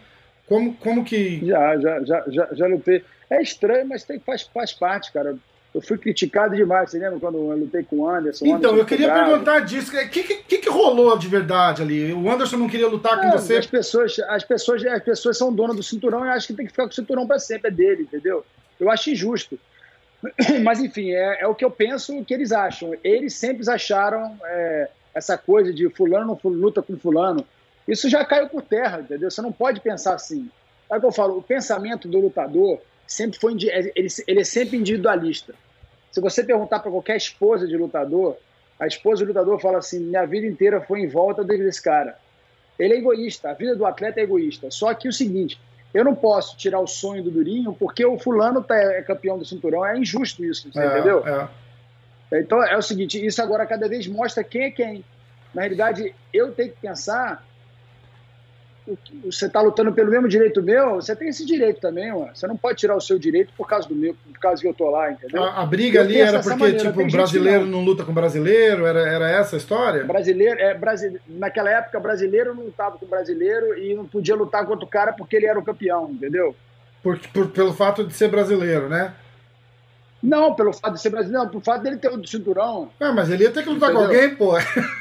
Como, como que. Já, já, já, já, já lutei. É estranho, mas tem, faz, faz parte, cara. Eu fui criticado demais, você lembra quando eu lutei com o Anderson? Então, Anderson eu queria perguntar disso. O que, que, que, rolou de verdade ali? O Anderson não queria lutar com você? As pessoas, as, pessoas, as pessoas são donas do cinturão e acham que tem que ficar com o cinturão para sempre, é dele, entendeu? Eu acho injusto. Mas, enfim, é, é, o que eu penso que eles acham. Eles sempre acharam é, essa coisa de fulano luta com fulano. Isso já caiu por terra, entendeu? Você não pode pensar assim. É o que eu falo, o pensamento do lutador sempre foi ele, ele é sempre individualista. Se você perguntar para qualquer esposa de lutador, a esposa do lutador fala assim: minha vida inteira foi em volta desse cara. Ele é egoísta, a vida do atleta é egoísta. Só que o seguinte, eu não posso tirar o sonho do Durinho porque o fulano tá, é campeão do cinturão. É injusto isso, é, entendeu? É. Então é o seguinte, isso agora cada vez mostra quem é quem. Na realidade, eu tenho que pensar você está lutando pelo mesmo direito meu, você tem esse direito também, ué. Você não pode tirar o seu direito por causa do meu, por causa que eu tô lá, entendeu? A, a briga eu ali era porque, maneira. tipo, brasileiro não. não. luta com brasileiro, era, era essa a história? Brasileiro, é, brasile... naquela época, brasileiro não lutava com brasileiro e não podia lutar contra o cara porque ele era o campeão, entendeu? Por, por, pelo fato de ser brasileiro, né? Não, pelo fato de ser brasileiro, não, pelo fato dele ter o cinturão. É, mas ele ia ter que lutar entendeu? com alguém, pô.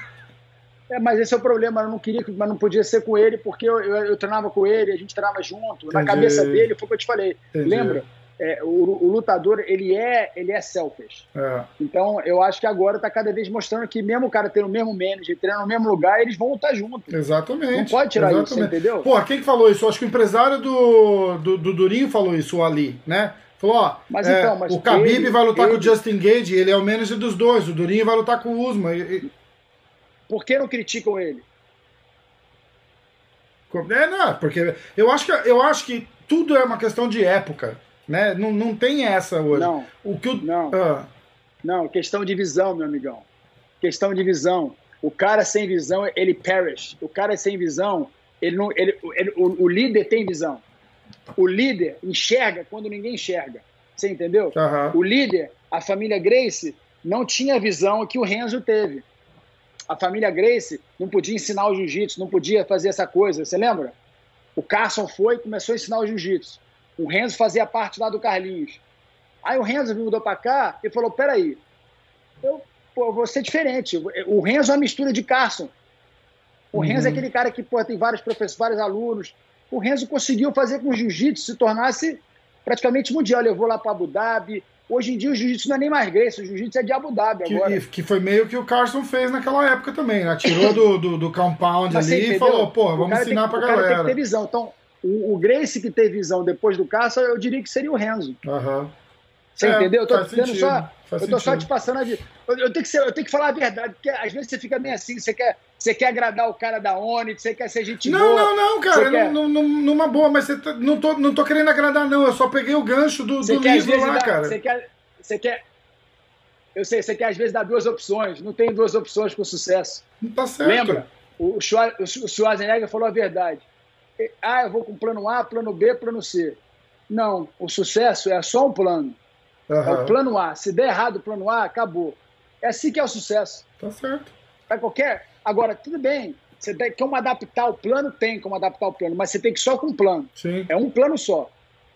É, mas esse é o problema, eu não queria, mas não podia ser com ele, porque eu, eu, eu treinava com ele, a gente treinava junto. Entendi. Na cabeça dele, foi o que eu te falei. Entendi. Lembra? É, o, o, lutador, ele é, ele é selfish. É. Então, eu acho que agora está cada vez mostrando que mesmo o cara tendo o mesmo manager, treinando no mesmo lugar, eles vão lutar junto. Exatamente. Não pode tirar Exatamente. isso, entendeu? Pô, quem falou isso? Eu acho que o empresário do, do, do Durinho falou isso, o Ali, né? Falou, ó, mas, é, então, mas o Khabib ele, vai lutar ele... com o Justin Gage, ele é o manager dos dois, o Durinho vai lutar com o Usman. E, por que não criticam ele? É, não, porque eu acho que, eu acho que tudo é uma questão de época. Né? Não, não tem essa hoje. Não. O que o, não. Ah. não, questão de visão, meu amigão. Questão de visão. O cara sem visão, ele perish. O cara sem visão, ele não, ele, ele o, o, líder tem visão. O líder enxerga quando ninguém enxerga. Você entendeu? Uhum. O líder, a família Grace, não tinha a visão que o Renzo teve a família Grace não podia ensinar o jiu-jitsu, não podia fazer essa coisa, você lembra? O Carson foi e começou a ensinar o jiu-jitsu. O Renzo fazia parte lá do Carlinhos. Aí o Renzo mudou para cá e falou: peraí, eu pô, vou ser diferente. O Renzo é uma mistura de Carson. O uhum. Renzo é aquele cara que pô, tem vários professores, vários alunos. O Renzo conseguiu fazer com que o jiu-jitsu se tornasse praticamente mundial. Levou lá para Abu Dhabi, Hoje em dia o jiu-jitsu não é nem mais Grace, o jiu-jitsu é de Abu Dhabi agora. Que, que foi meio que o Carson fez naquela época também, né? Tirou do, do, do compound Mas ali e falou, pô, vamos ensinar tem, pra galera. O cara tem que ter visão. Então, o, o Grace que tem visão depois do Carson, eu diria que seria o Renzo. Aham. Uhum. Você é, entendeu? Eu tô, sentido, só, eu tô só te passando a vida. Eu, eu, tenho que ser, eu tenho que falar a verdade, porque às vezes você fica meio assim, você quer, você quer agradar o cara da ONI, você quer ser gente não, boa. Não, não, cara, quer... não, não, numa boa, mas você tá, não, tô, não tô querendo agradar, não. Eu só peguei o gancho do, do livro lá, dar, cara. Você quer, você quer. Eu sei, você quer às vezes dar duas opções. Não tem duas opções com sucesso. Não tá certo. Lembra? O Schwarzenegger falou a verdade. Ah, eu vou com plano A, plano B, plano C. Não, o sucesso é só um plano. Uhum. É o plano A. Se der errado o plano A, acabou. É assim que é o sucesso. Tá certo. Para qualquer. Agora, tudo bem. Você tem como adaptar o plano, tem como adaptar o plano, mas você tem que só com um plano. Sim. É um plano só.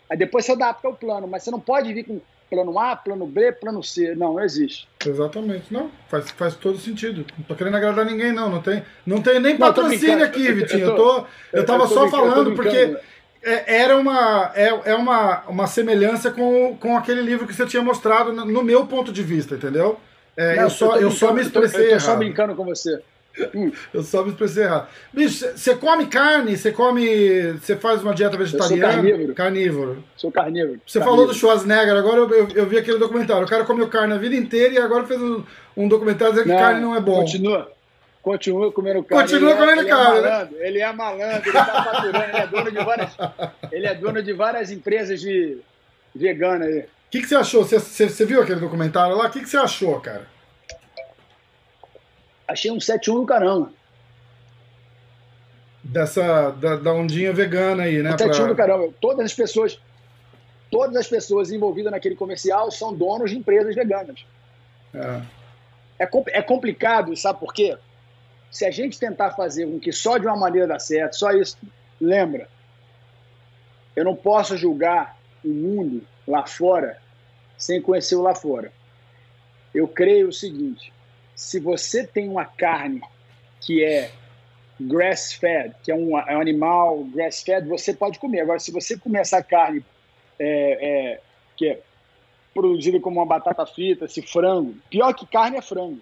Aí depois você adapta o plano, mas você não pode vir com plano A, plano B, plano C. Não, não existe. Exatamente. Não, faz, faz todo sentido. Não tô querendo agradar ninguém, não. Não tem, não tem nem patrocínio aqui, Vitinho. Eu, tô, eu tava eu só falando porque é, era uma, é, é uma, uma semelhança com, com aquele livro que você tinha mostrado no meu ponto de vista, entendeu? É, não, eu, só, eu só me expressei. Eu tô, só brincando com você. Hum. Eu só me expressei errado. Bicho, você come carne? Você come. Você faz uma dieta vegetariana? Eu sou carnívoro. Carnívoro. Sou carnívoro. Você carnívoro. falou do Schwarzenegger, agora eu, eu, eu, vi aquele documentário. O cara comeu carne a vida inteira e agora fez um, um documentário dizendo que carne não é bom. Continua. Continua comendo carne. Continua ele comendo é, carne. Ele é, malandro, né? ele é malandro, ele tá faturando, ele é dono de várias. Ele é dono de várias empresas de vegana aí. O que, que você achou? Você, você, você viu aquele documentário lá? O que, que você achou, cara? Achei um 7-1 do caramba dessa da, da, ondinha vegana aí, né? Até pra... do caramba. Todas as pessoas, todas as pessoas envolvidas naquele comercial são donos de empresas veganas. É. É, é complicado, sabe por quê? Se a gente tentar fazer com que só de uma maneira dá certo, só isso, lembra, eu não posso julgar o mundo lá fora sem conhecer o lá fora. Eu creio o seguinte: se você tem uma carne que é grass-fed, que é um, é um animal grass-fed, você pode comer. Agora, se você comer essa carne é, é, que é produzida como uma batata frita, esse frango, pior que carne é frango.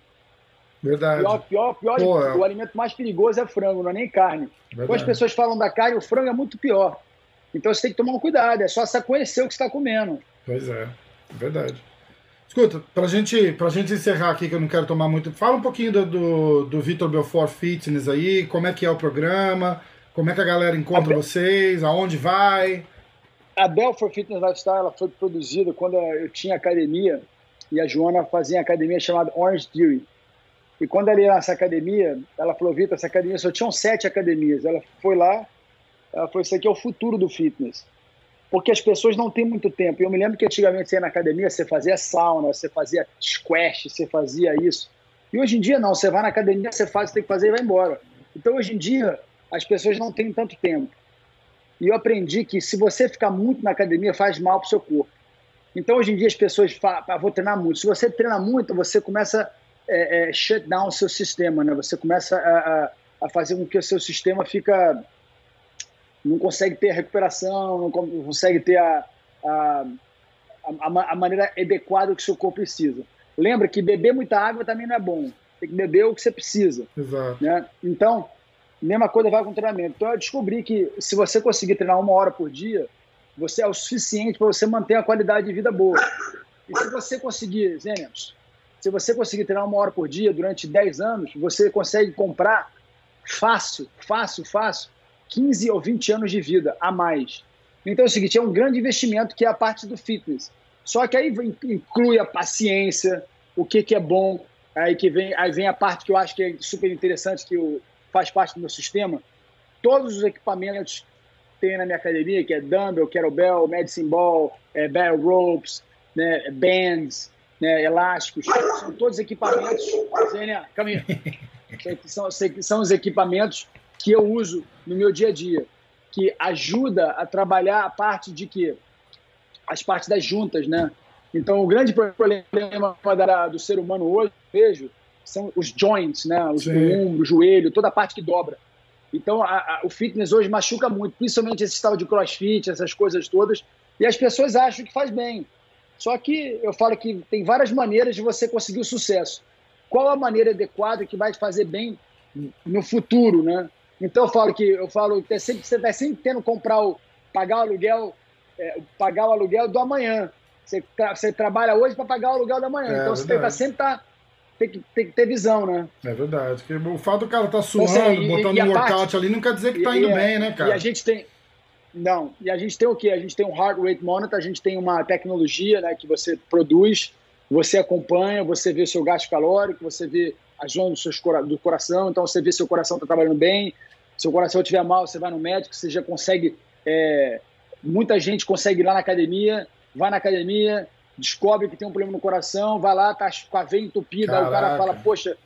Verdade. Pior, pior, pior Pô, o alimento mais perigoso é frango, não é nem carne. Verdade. Quando as pessoas falam da carne, o frango é muito pior. Então você tem que tomar um cuidado, é só você conhecer o que está comendo. Pois é, verdade. Escuta, pra gente, pra gente encerrar aqui, que eu não quero tomar muito. Fala um pouquinho do, do, do Vitor Belfort Fitness aí, como é que é o programa, como é que a galera encontra a vocês, aonde vai. A Belfort Fitness Lifestyle ela foi produzida quando eu tinha academia e a Joana fazia academia chamada Orange Theory. E quando ela ia nessa academia, ela falou: Vitor, essa academia só tinham sete academias. Ela foi lá, ela falou: Isso aqui é o futuro do fitness porque as pessoas não têm muito tempo. Eu me lembro que antigamente você ia na academia, você fazia sauna, você fazia squash, você fazia isso. E hoje em dia não, você vai na academia, você faz, você tem que fazer e vai embora. Então hoje em dia as pessoas não têm tanto tempo. E eu aprendi que se você ficar muito na academia, faz mal para o seu corpo. Então hoje em dia as pessoas falam, ah, vou treinar muito. Se você treina muito, você começa é, é, shut down o seu sistema, né? Você começa a, a, a fazer com que o seu sistema fica não consegue ter a recuperação, não consegue ter a, a, a, a maneira adequada que o seu corpo precisa. Lembra que beber muita água também não é bom. Tem que beber o que você precisa. Exato. Né? Então, mesma coisa vai com o treinamento. Então, eu descobri que se você conseguir treinar uma hora por dia, você é o suficiente para você manter a qualidade de vida boa. E se você conseguir, Zênios, se você conseguir treinar uma hora por dia durante 10 anos, você consegue comprar fácil, fácil, fácil, 15 ou 20 anos de vida a mais. Então é o seguinte, é um grande investimento que é a parte do fitness. Só que aí inclui a paciência, o que, que é bom, aí que vem, aí vem a parte que eu acho que é super interessante, que faz parte do meu sistema. Todos os equipamentos que tem na minha academia, que é dumbbell, kettlebell, medicine ball, é, ropes, né, bands, né, elásticos, são todos equipamentos. Zênia, caminha. São, são os equipamentos que eu uso no meu dia a dia, que ajuda a trabalhar a parte de que as partes das juntas, né? Então, o grande problema da, do ser humano hoje, vejo, são os joints, né? Os, o ombro, o joelho, toda a parte que dobra. Então, a, a, o fitness hoje machuca muito, principalmente esse tal de crossfit, essas coisas todas, e as pessoas acham que faz bem. Só que eu falo que tem várias maneiras de você conseguir o sucesso. Qual a maneira adequada que vai te fazer bem no futuro, né? Então eu falo que eu falo que é sempre, você vai sempre tendo que comprar o pagar o aluguel, é, pagar o aluguel do amanhã. Você, tra, você trabalha hoje para pagar o aluguel da manhã. É, então você tem que sempre tá, tem que, tem que ter visão, né? É verdade. Porque o fato do cara tá suando, então, assim, botando um workout parte, ali, não quer dizer que tá indo bem, né, cara? E a gente tem. Não, e a gente tem o quê? A gente tem um heart rate monitor, a gente tem uma tecnologia né, que você produz você acompanha, você vê seu gasto calórico, você vê as ondas do, coração, então você vê se seu coração está trabalhando bem, se o coração estiver mal, você vai no médico, você já consegue. É, muita gente consegue ir lá na academia, vai na academia, descobre que tem um problema no coração, vai lá, tá com a veia entupida, Caraca. o cara fala, poxa,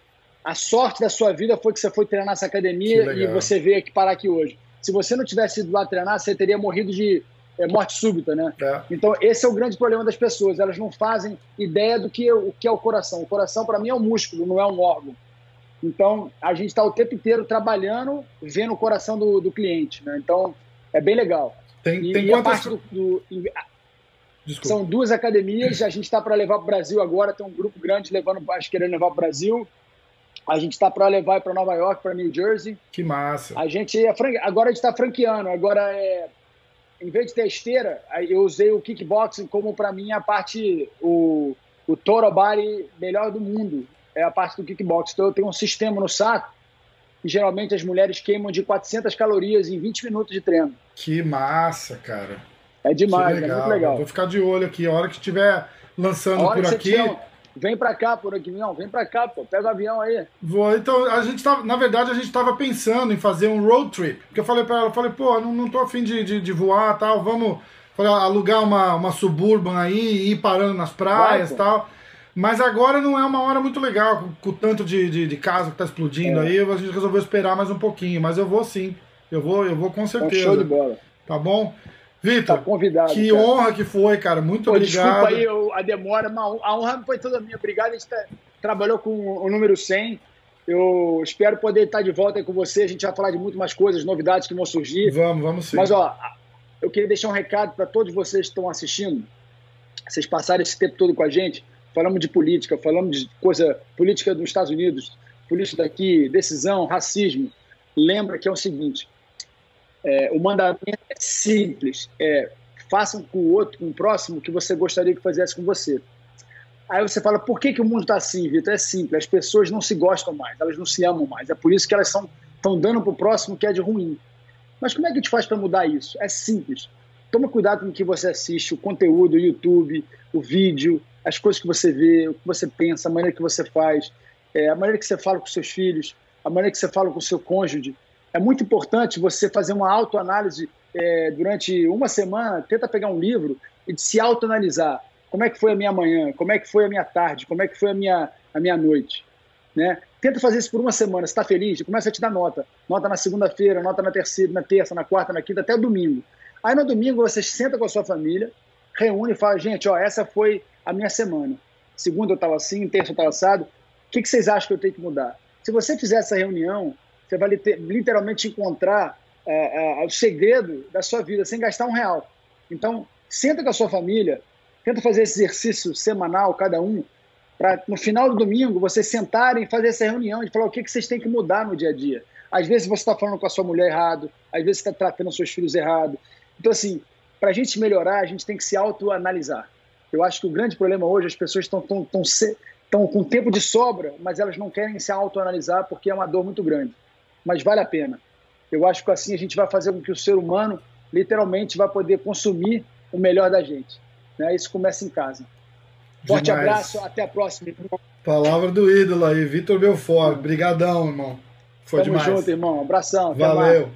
a sorte da sua vida foi que você foi treinar nessa academia e você veio aqui parar aqui hoje. Se você não tivesse ido lá treinar, você teria morrido de é, morte súbita, né? É. Então, esse é o grande problema das pessoas. Elas não fazem ideia do que, o que é o coração. O coração, para mim, é um músculo, não é um órgão. Então, a gente está o tempo inteiro trabalhando, vendo o coração do, do cliente, né? Então, é bem legal. Tem, e, tem e quantas... do, do são duas academias, a gente está para levar para o Brasil agora, tem um grupo grande levando, acho querendo levar para o Brasil. A gente está para levar para Nova York, para New Jersey. Que massa. A gente é agora a gente está franqueando, agora é em vez de ter esteira, eu usei o kickboxing como para mim a parte o o total body melhor do mundo, é a parte do kickboxing. Então eu tenho um sistema no saco que geralmente as mulheres queimam de 400 calorias em 20 minutos de treino. Que massa, cara. É demais, é muito legal. Vou ficar de olho aqui. A hora que estiver lançando por aqui. Vem pra cá por aqui, não, vem pra cá, pô, pega o avião aí. Vou, então, a gente tava, na verdade, a gente tava pensando em fazer um road trip. Porque eu falei pra ela, falei, pô, não, não tô afim de, de, de voar tal, vamos falei, alugar uma, uma suburban aí e ir parando nas praias e tal. Mas agora não é uma hora muito legal, com, com o tanto de, de, de casa que tá explodindo é. aí, a gente resolveu esperar mais um pouquinho. Mas eu vou sim. Eu vou, eu vou com certeza. Tá show de bola. Tá bom? Vitor, tá convidado. Que cara. honra que foi, cara. Muito Pô, obrigado. Desculpa aí a demora, mas a honra foi toda minha. Obrigado. A gente tá, trabalhou com o número 100. Eu espero poder estar de volta aí com você. A gente vai falar de muito mais coisas, novidades que vão surgir. Vamos, vamos sim. Mas, ó, eu queria deixar um recado para todos vocês que estão assistindo. Vocês passaram esse tempo todo com a gente. Falamos de política, falamos de coisa política dos Estados Unidos, política daqui, decisão, racismo. Lembra que é o seguinte: é, o mandamento é simples, é façam com o outro, com o próximo, que você gostaria que fizesse com você. Aí você fala, por que, que o mundo está assim, Vitor? É simples, as pessoas não se gostam mais, elas não se amam mais. É por isso que elas estão dando para o próximo que é de ruim. Mas como é que a gente faz para mudar isso? É simples. Toma cuidado com o que você assiste, o conteúdo, o YouTube, o vídeo, as coisas que você vê, o que você pensa, a maneira que você faz, é, a maneira que você fala com seus filhos, a maneira que você fala com o seu cônjuge é muito importante você fazer uma autoanálise é, durante uma semana, tenta pegar um livro e se autoanalisar. Como é que foi a minha manhã? Como é que foi a minha tarde? Como é que foi a minha, a minha noite? Né? Tenta fazer isso por uma semana. Está feliz? Começa a te dar nota. Nota na segunda-feira, nota na terceira, na terça, na quarta, na quinta, até o domingo. Aí no domingo você senta com a sua família, reúne e fala, gente, ó, essa foi a minha semana. Segunda eu estava assim, terça eu estava assado. O que, que vocês acham que eu tenho que mudar? Se você fizer essa reunião, você vai literalmente encontrar é, é, o segredo da sua vida sem gastar um real. Então, senta com a sua família, tenta fazer esse exercício semanal, cada um, para no final do domingo vocês sentarem e fazer essa reunião e falar o que, que vocês têm que mudar no dia a dia. Às vezes você está falando com a sua mulher errado, às vezes você está tratando seus filhos errado. Então, assim, para a gente melhorar, a gente tem que se autoanalisar. Eu acho que o grande problema hoje, as pessoas estão tão, tão, tão, com tempo de sobra, mas elas não querem se autoanalisar porque é uma dor muito grande mas vale a pena. Eu acho que assim a gente vai fazer com que o ser humano literalmente vai poder consumir o melhor da gente. Né? Isso começa em casa. Forte Demais. abraço, até a próxima. Irmão. Palavra do ídolo aí, Vitor Belfort. Brigadão, irmão. Foi Tamo demais. junto, irmão. Abração. Valeu.